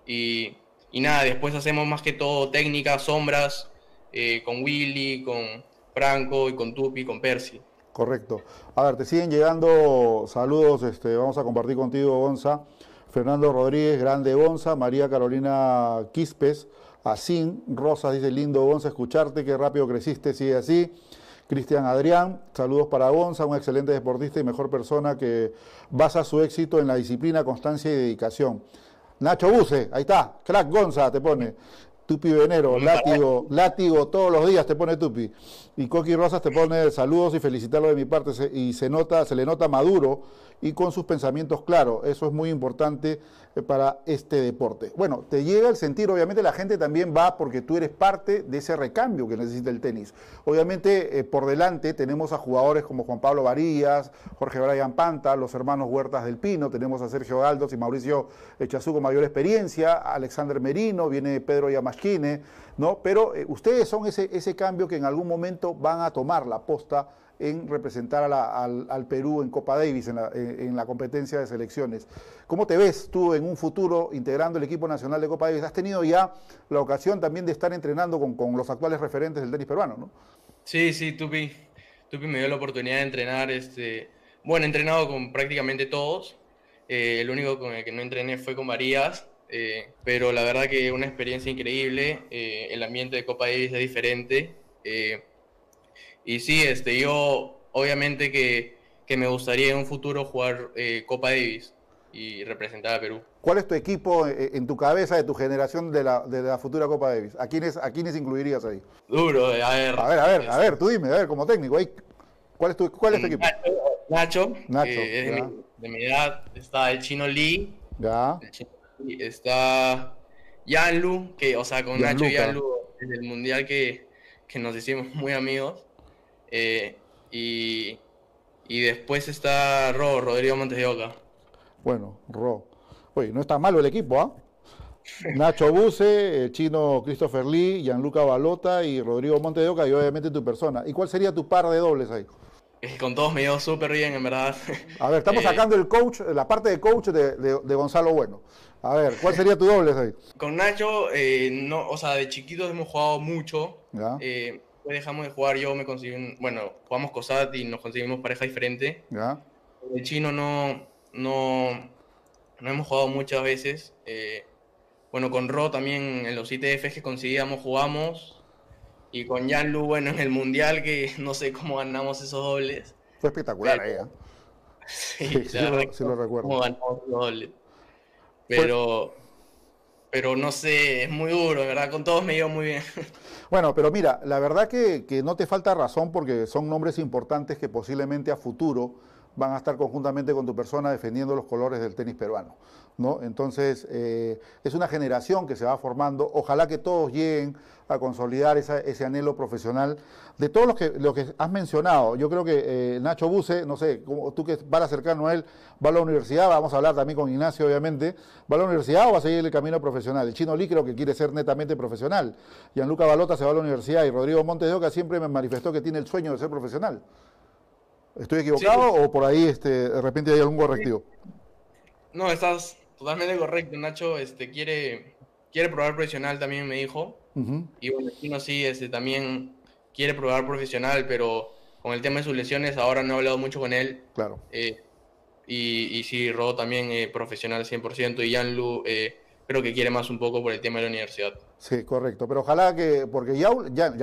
Y, y nada, después hacemos más que todo técnicas, sombras, eh, con Willy, con Franco y con Tupi, con Percy.
Correcto. A ver, te siguen llegando saludos, este, vamos a compartir contigo, Gonza. Fernando Rodríguez, grande Gonza, María Carolina Quispes, Asín, Rosas dice, lindo Gonza, escucharte, qué rápido creciste, sigue así. Cristian Adrián, saludos para Gonza, un excelente deportista y mejor persona que basa su éxito en la disciplina, constancia y dedicación. Nacho Buse, ahí está, crack Gonza te pone. Tupi Venero, látigo, látigo todos los días te pone Tupi. Y Coqui Rosas te pone saludos y felicitarlo de mi parte. y se nota, se le nota maduro y con sus pensamientos claros. Eso es muy importante para este deporte. Bueno, te llega el sentir, obviamente la gente también va porque tú eres parte de ese recambio que necesita el tenis. Obviamente eh, por delante tenemos a jugadores como Juan Pablo Varillas, Jorge Brian Panta, los hermanos Huertas del Pino, tenemos a Sergio Galdos y Mauricio Echazú con mayor experiencia, Alexander Merino, viene Pedro Yamaschine, ¿no? Pero eh, ustedes son ese, ese cambio que en algún momento van a tomar la posta en representar al, Perú en Copa Davis, en la, competencia de selecciones. ¿Cómo te ves tú en un futuro integrando el equipo nacional de Copa Davis? Has tenido ya la ocasión también de estar entrenando con, los actuales referentes del tenis peruano, ¿no?
Sí, sí, Tupi. Tupi me dio la oportunidad de entrenar. Este, bueno, he entrenado con prácticamente todos. Eh, el único con el que no entrené fue con Marías, eh, pero la verdad que una experiencia increíble. Eh, el ambiente de Copa Davis es diferente. Y sí, este, yo obviamente que, me gustaría en un futuro jugar eh, Copa Davis y representar a Perú.
¿Cuál es tu equipo eh, en tu cabeza de tu generación de la, de la futura Copa Davis? ¿A quiénes, ¿A quiénes incluirías ahí?
Duro, eh, a ver.
A ver, a ver, a ver, tú dime, a ver, como técnico, ¿cuál es tu, cuál es tu equipo?
Nacho, Nacho de, mi, edad, está el chino Lee,
ya.
está Yanlu, que, o sea, con Nacho y Yanlu, en el mundial que, que nos hicimos muy amigos. Eh, y, y, después está Ro, Rodrigo Montes de Oca.
Bueno, Ro. Oye, no está malo el equipo, ¿ah? Nacho Buse, el chino Christopher Lee, Gianluca Balota y Rodrigo Montes de Oca y obviamente tu persona. ¿Y cuál sería tu par de dobles ahí?
Con todos me llevo súper bien, en verdad.
A ver, estamos eh, sacando el coach, la parte de coach de, de, Gonzalo Bueno. A ver, ¿cuál sería tu dobles ahí?
Con Nacho, eh, no, o sea, de chiquitos hemos jugado mucho. Eh, dejamos de jugar, yo me conseguí, bueno, jugamos COSAT y nos conseguimos pareja diferente.
¿Ya?
El chino no, no, no hemos jugado muchas veces. Eh, bueno, con Ro también en los ITFs que conseguíamos jugamos. Y con Lu bueno, en el Mundial que no sé cómo ganamos esos dobles.
Fue espectacular ahí, ¿eh?
Sí, sí, lo, recuerdo. Cómo ganamos los dobles. Pero pero no sé, es muy duro, ¿verdad? Con todos me llevo muy bien.
Bueno, pero mira, la verdad que, que, no te falta razón porque son nombres importantes que posiblemente a futuro van a estar conjuntamente con tu persona defendiendo los colores del tenis peruano. ¿no? Entonces, eh, es una generación que se va formando. Ojalá que todos lleguen a consolidar ese anhelo profesional. De todos los que, lo que has mencionado, yo creo que eh, Nacho Buse, no sé, como tú que vas a cercano a él, va a la universidad, vamos a hablar también con Ignacio, obviamente, ¿va a la universidad o va a seguir el camino profesional? El chino Lee creo que quiere ser netamente profesional. Gianluca Balota se va a la universidad y Rodrigo Montes de Oca siempre me manifestó que tiene el sueño de ser profesional. ¿Estoy equivocado o por ahí este, de repente hay algún correctivo?
No, estás totalmente correcto. Nacho este, quiere, quiere probar profesional, también me dijo. Y bueno, Chino sí, este, también quiere probar profesional, pero con el tema de sus lesiones, ahora no he hablado mucho con él.
Claro.
Eh, y, y sí, Rodo también eh, profesional 100% y Janlu eh, creo que quiere más un poco por el tema de la universidad.
Sí, correcto. Pero ojalá que, porque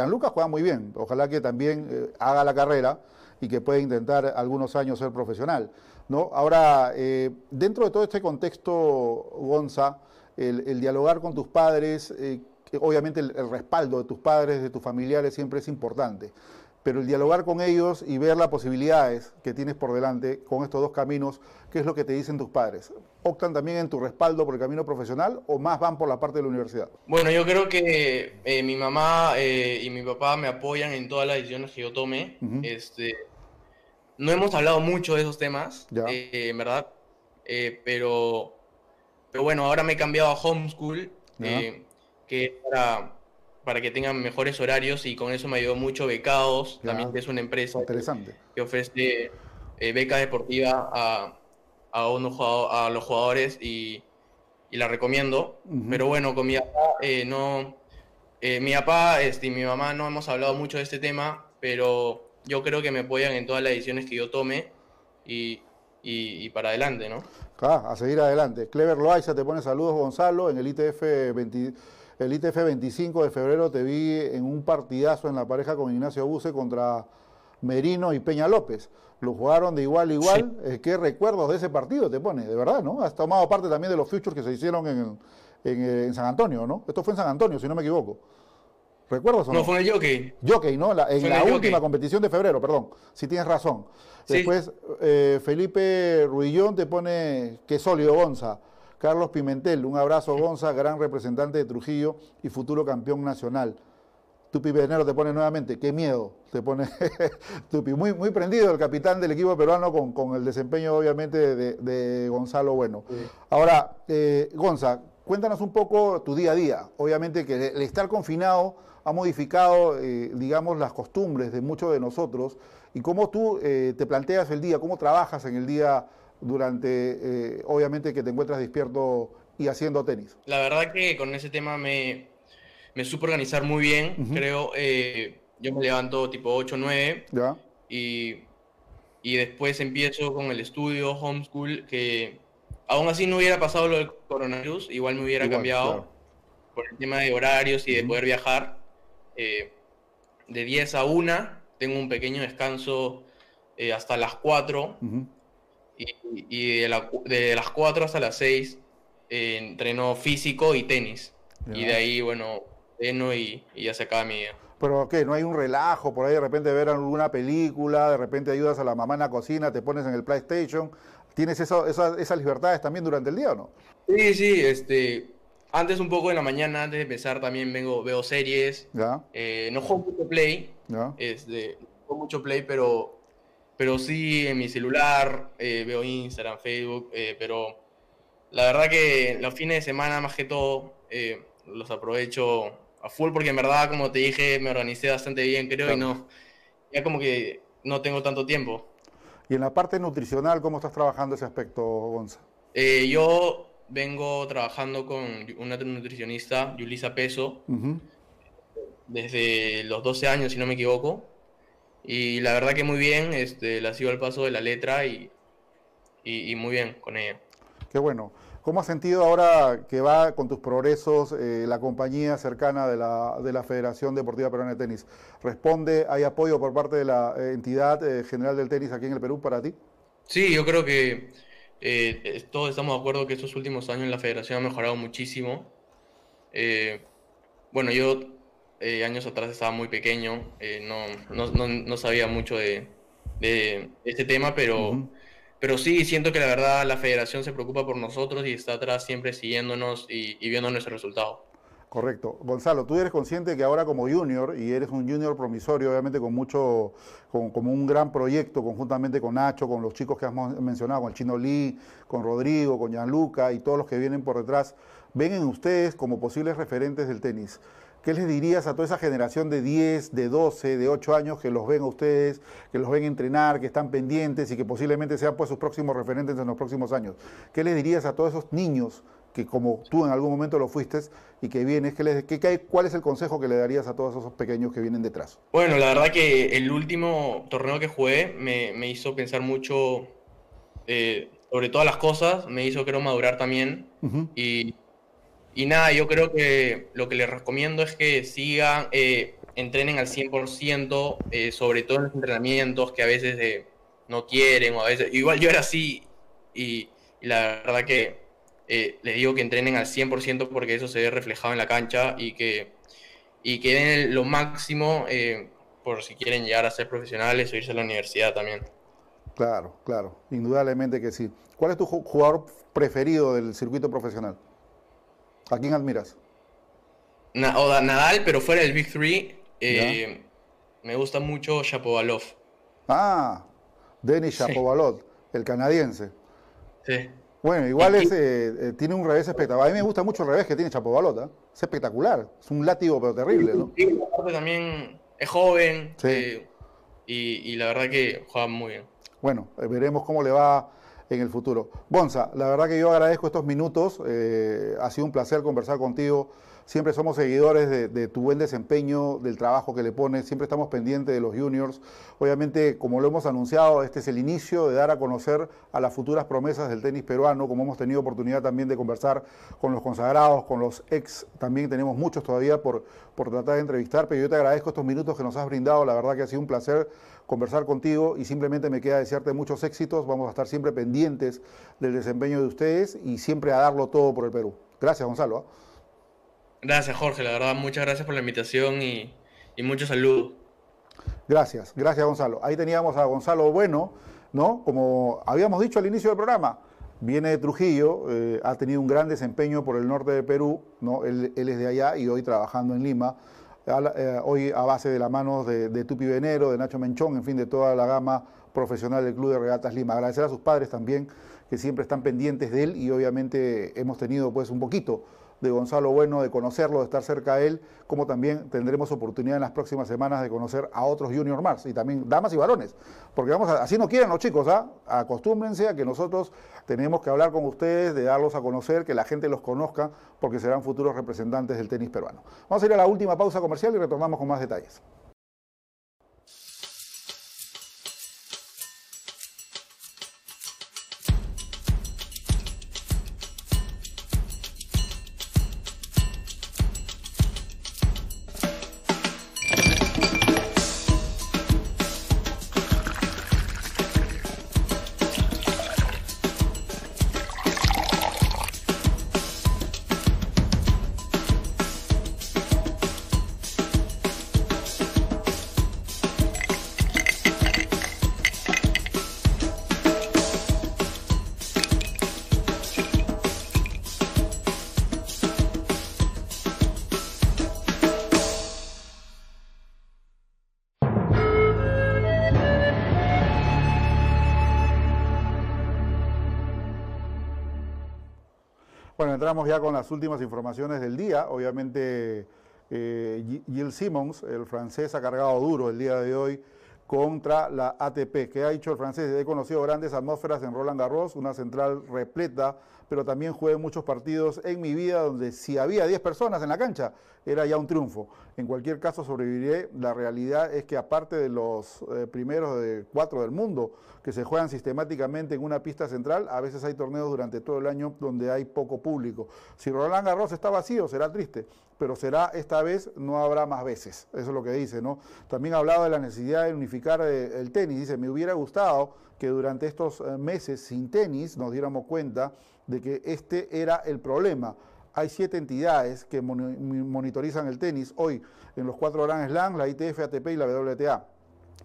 Lucas juega muy bien, ojalá que también eh, haga la carrera y que pueda intentar algunos años ser profesional. ¿no? Ahora, eh, dentro de todo este contexto, Gonza, el, dialogar con tus padres, eh, obviamente el, respaldo de tus padres, de tus familiares siempre es importante pero el dialogar con ellos y ver las posibilidades que tienes por delante con estos dos caminos, ¿qué es lo que te dicen tus padres? ¿Optan también en tu respaldo por el camino profesional o más van por la parte de la universidad?
Bueno, yo creo que eh, mi mamá eh, y mi papá me apoyan en todas las decisiones que yo tome. este, no hemos hablado mucho de esos temas, eh, en verdad, pero, pero bueno, ahora me he cambiado a homeschool, que para para que tengan mejores horarios y con eso me ayudó mucho Becados, también es una empresa
Interesante.
que ofrece eh, beca deportiva a, a, a los jugadores y, la recomiendo. Pero bueno, con mi papá eh, no... Eh, mi papá este, y mi mamá no hemos hablado mucho de este tema, pero yo creo que me apoyan en todas las decisiones que yo tome y, y, para adelante, ¿no?
Ah, a seguir adelante. Clever Loaiza te pone saludos, Gonzalo, en el ITF 20 el ITF 25 de febrero te vi en un partidazo en la pareja con Ignacio Buse contra Merino y Peña López. Lo jugaron de igual a igual. Eh, ¿Qué recuerdos de ese partido te pone? De verdad, ¿no? Has tomado parte también de los futures que se hicieron en, en, San Antonio, ¿no? Esto fue en San Antonio, si no me equivoco. ¿Recuerdas o no?
No, fue en el jockey.
Jockey, ¿no? en la última competición de febrero, perdón. Si tienes razón. Después, eh, Felipe Ruillón te pone que sólido Gonza. Carlos Pimentel, un abrazo Gonza, gran representante de Trujillo y futuro campeón nacional. Tupi Venero te pone nuevamente, qué miedo, te pone Tupi. Muy, muy prendido el capitán del equipo peruano con, el desempeño obviamente de, Gonzalo Bueno. Ahora, eh, Gonza, cuéntanos un poco tu día a día. Obviamente que el estar confinado ha modificado, eh, digamos, las costumbres de muchos de nosotros y cómo tú eh, te planteas el día, cómo trabajas en el día durante, eh, obviamente, que te encuentras despierto y haciendo tenis?
La verdad que con ese tema me, me supo organizar muy bien, creo. Eh, yo me levanto tipo 8 o 9 Y, y después empiezo con el estudio, homeschool, que aún así no hubiera pasado lo del coronavirus, igual me hubiera cambiado por el tema de horarios y de poder viajar. Eh, de 10 a 1, tengo un pequeño descanso hasta las 4 y, de, las 4 hasta las 6 eh, entreno físico y tenis. Y de ahí, bueno, entreno y, ya se acaba mi día.
Pero ¿qué? ¿No hay un relajo por ahí de repente ver alguna película, de repente ayudas a la mamá en la cocina, te pones en el PlayStation? ¿Tienes eso, esas, libertades también durante el día o no?
Sí, sí, este, antes un poco en la mañana, antes de empezar también vengo, veo series. Eh, no juego mucho play, este, no juego mucho play, pero pero sí en mi celular, eh, veo Instagram, Facebook, eh, pero la verdad que los fines de semana más que todo eh, los aprovecho a full porque en verdad, como te dije, me organicé bastante bien, creo, y no, ya como que no tengo tanto tiempo.
¿Y en la parte nutricional, cómo estás trabajando ese aspecto, Gonza?
yo vengo trabajando con una nutricionista, Yulisa Peso, desde los 12 años, si no me equivoco. Y la verdad que muy bien, este, la sigo al paso de la letra y, y, muy bien con ella.
Qué bueno. ¿Cómo has sentido ahora que va con tus progresos eh, la compañía cercana de la, de la, Federación Deportiva Peruana de Tenis? ¿Responde, hay apoyo por parte de la eh, entidad eh, general del tenis aquí en el Perú para ti?
Sí, yo creo que todos estamos de acuerdo que estos últimos años la federación ha mejorado muchísimo. bueno, yo eh, años atrás estaba muy pequeño, eh, no, no, no, sabía mucho de, de este tema, pero, pero sí siento que la verdad la federación se preocupa por nosotros y está atrás siempre siguiéndonos y, viendo nuestro resultado.
Correcto. Gonzalo, tú eres consciente que ahora como junior, y eres un junior promisorio, obviamente con mucho, con, como un gran proyecto conjuntamente con Nacho, con los chicos que has mencionado, con el Chino Lee, con Rodrigo, con Gianluca y todos los que vienen por detrás, ven en ustedes como posibles referentes del tenis. ¿Qué les dirías a toda esa generación de 10, de 12, de 8 años que los ven a ustedes, que los ven entrenar, que están pendientes y que posiblemente sean pues sus próximos referentes en los próximos años? ¿Qué les dirías a todos esos niños que como tú en algún momento lo fuiste y que vienes, ¿qué ¿cuál es el consejo que le darías a todos esos pequeños que vienen detrás?
Bueno, la verdad que el último torneo que jugué me, hizo pensar mucho eh, sobre todas las cosas, me hizo creo madurar también y, y, nada, yo creo que lo que les recomiendo es que sigan, eh, entrenen al 100%, eh, sobre todo en los entrenamientos que a veces no quieren o a veces, igual yo era así y la verdad que eh, les digo que entrenen al 100% porque eso se ve reflejado en la cancha y que, y que den lo máximo eh, por si quieren llegar a ser profesionales o irse a la universidad también.
Claro, claro, indudablemente que sí. ¿Cuál es tu jugador preferido del circuito profesional? ¿A quién admiras?
Nadal, pero fuera del Big Three, eh, me gusta mucho Shapovalov.
Ah, Denis Shapovalov, el canadiense.
Sí.
Bueno, igual es, eh, eh, tiene un revés espectacular. A mí me gusta mucho el revés que tiene Chapo Balota. Es espectacular. Es un látigo pero terrible, ¿no?
Sí, aparte también es joven. Eh, y, la verdad que juega muy bien.
Bueno, veremos cómo le va en el futuro. Bonza, la verdad que yo agradezco estos minutos. ha sido un placer conversar contigo siempre somos seguidores de, tu buen desempeño, del trabajo que le pones, siempre estamos pendientes de los juniors. Obviamente, como lo hemos anunciado, este es el inicio de dar a conocer a las futuras promesas del tenis peruano, como hemos tenido oportunidad también de conversar con los consagrados, con los ex, también tenemos muchos todavía por, por tratar de entrevistar, pero yo te agradezco estos minutos que nos has brindado, la verdad que ha sido un placer conversar contigo y simplemente me queda desearte muchos éxitos, vamos a estar siempre pendientes del desempeño de ustedes y siempre a darlo todo por el Perú. Gracias, Gonzalo. ¿ah?
Gracias, Jorge. La verdad, muchas gracias por la invitación y, y muchos saludos.
Gracias, gracias, Gonzalo. Ahí teníamos a Gonzalo Bueno, ¿no? Como habíamos dicho al inicio del programa, viene de Trujillo, eh, ha tenido un gran desempeño por el norte de Perú, ¿no? Él, es de allá y hoy trabajando en Lima. Eh, hoy a base de la mano de, de, Tupi Venero, de Nacho Menchón, en fin, de toda la gama profesional del Club de Regatas Lima. Agradecer a sus padres también, que siempre están pendientes de él y obviamente hemos tenido pues un poquito de Gonzalo Bueno, de conocerlo, de estar cerca de él, como también tendremos oportunidad en las próximas semanas de conocer a otros Junior Mars y también damas y varones. Porque vamos a, así no quieren los chicos, ¿ah? acostúmbrense a que nosotros tenemos que hablar con ustedes, de darlos a conocer, que la gente los conozca, porque serán futuros representantes del tenis peruano. Vamos a ir a la última pausa comercial y retornamos con más detalles. Ya con las últimas informaciones del día. Obviamente, eh, Gilles Simmons, el francés, ha cargado duro el día de hoy contra la ATP. ¿Qué ha dicho el francés? He conocido grandes atmósferas en Roland Garros, una central repleta, pero también jugué muchos partidos en mi vida donde si había 10 personas en la cancha, era ya un triunfo. En cualquier caso sobreviviré. La realidad es que aparte de los eh, primeros de cuatro del mundo que se juegan sistemáticamente en una pista central, a veces hay torneos durante todo el año donde hay poco público. Si Roland Garros está vacío, será triste, pero será esta vez, no habrá más veces. Eso es lo que dice, ¿no? También ha hablado de la necesidad de unificar eh, el tenis. Dice, me hubiera gustado que durante estos eh, meses sin tenis nos diéramos cuenta de que este era el problema hay siete entidades que monitorizan el tenis hoy en los cuatro Grand Slam, la ITF, ATP y la WTA.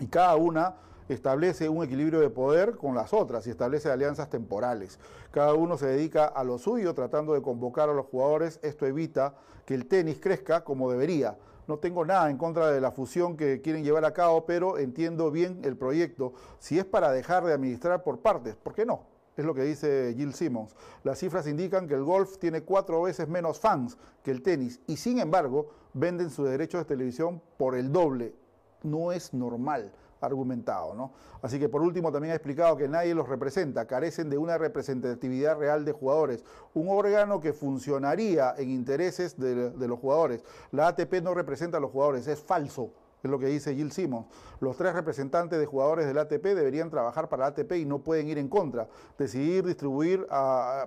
Y cada una establece un equilibrio de poder con las otras y establece alianzas temporales. Cada uno se dedica a lo suyo tratando de convocar a los jugadores. Esto evita que el tenis crezca como debería. No tengo nada en contra de la fusión que quieren llevar a cabo, pero entiendo bien el proyecto. Si es para dejar de administrar por partes, ¿por qué no? es lo que dice Jill Simmons. Las cifras indican que el golf tiene cuatro veces menos fans que el tenis y sin embargo venden sus derechos de televisión por el doble. No es normal. Argumentado. ¿no? Así que por último también ha explicado que nadie los representa, carecen de una representatividad real de jugadores, un órgano que funcionaría en intereses de, los jugadores. La ATP no representa a los jugadores, es falso es lo que dice Gil Simons. Los tres representantes de jugadores del ATP deberían trabajar para la ATP y no pueden ir en contra. Decidir distribuir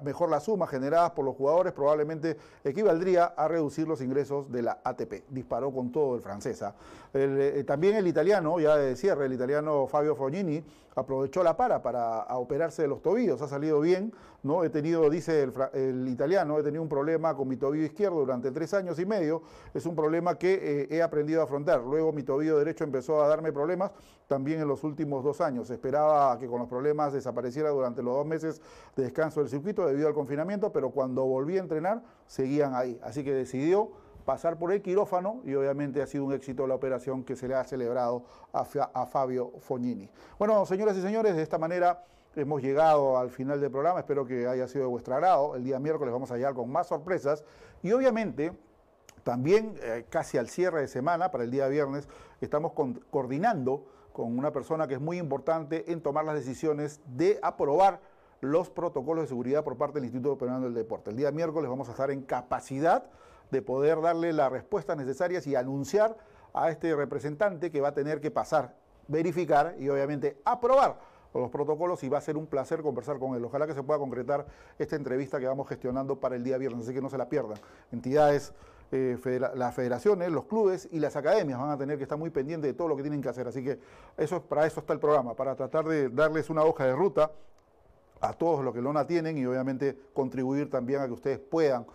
mejor las sumas generadas por los jugadores probablemente equivaldría a reducir los ingresos de la ATP. Disparó con todo el francesa. Eh, también el italiano, ya de cierre, el italiano Fabio Fognini aprovechó la para para operarse de los tobillos. Ha salido bien, ¿no? He tenido, dice el, italiano, he tenido un problema con mi tobillo izquierdo durante tres años y medio. Es un problema que eh, he aprendido a afrontar. Luego mi tobillo derecho empezó a darme problemas también en los últimos dos años. Esperaba que con los problemas desapareciera durante los dos meses de descanso del circuito debido al confinamiento, pero cuando volví a entrenar seguían ahí. Así que decidió pasar por el quirófano y obviamente ha sido un éxito la operación que se le ha celebrado a, Fabio Fognini. Bueno, señoras y señores, de esta manera hemos llegado al final del programa, espero que haya sido de vuestro agrado. El día miércoles vamos a llegar con más sorpresas y obviamente también eh, casi al cierre de semana, para el día viernes, estamos coordinando con una persona que es muy importante en tomar las decisiones de aprobar los protocolos de seguridad por parte del Instituto Peruano del Deporte. El día miércoles vamos a estar en capacidad de poder darle las respuestas necesarias y anunciar a este representante que va a tener que pasar, verificar y obviamente aprobar los protocolos y va a ser un placer conversar con él. Ojalá que se pueda concretar esta entrevista que vamos gestionando para el día viernes, así que no se la pierdan. Entidades, eh, las federaciones, los clubes y las academias van a tener que estar muy pendientes de todo lo que tienen que hacer. Así que eso, para eso está el programa, para tratar de darles una hoja de ruta a todos los que la tienen y obviamente contribuir también a que ustedes puedan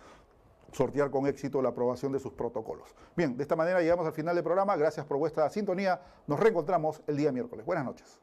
sortear con éxito la aprobación de sus protocolos. Bien, de esta manera llegamos al final del programa. Gracias por vuestra sintonía. Nos reencontramos el día miércoles. Buenas noches.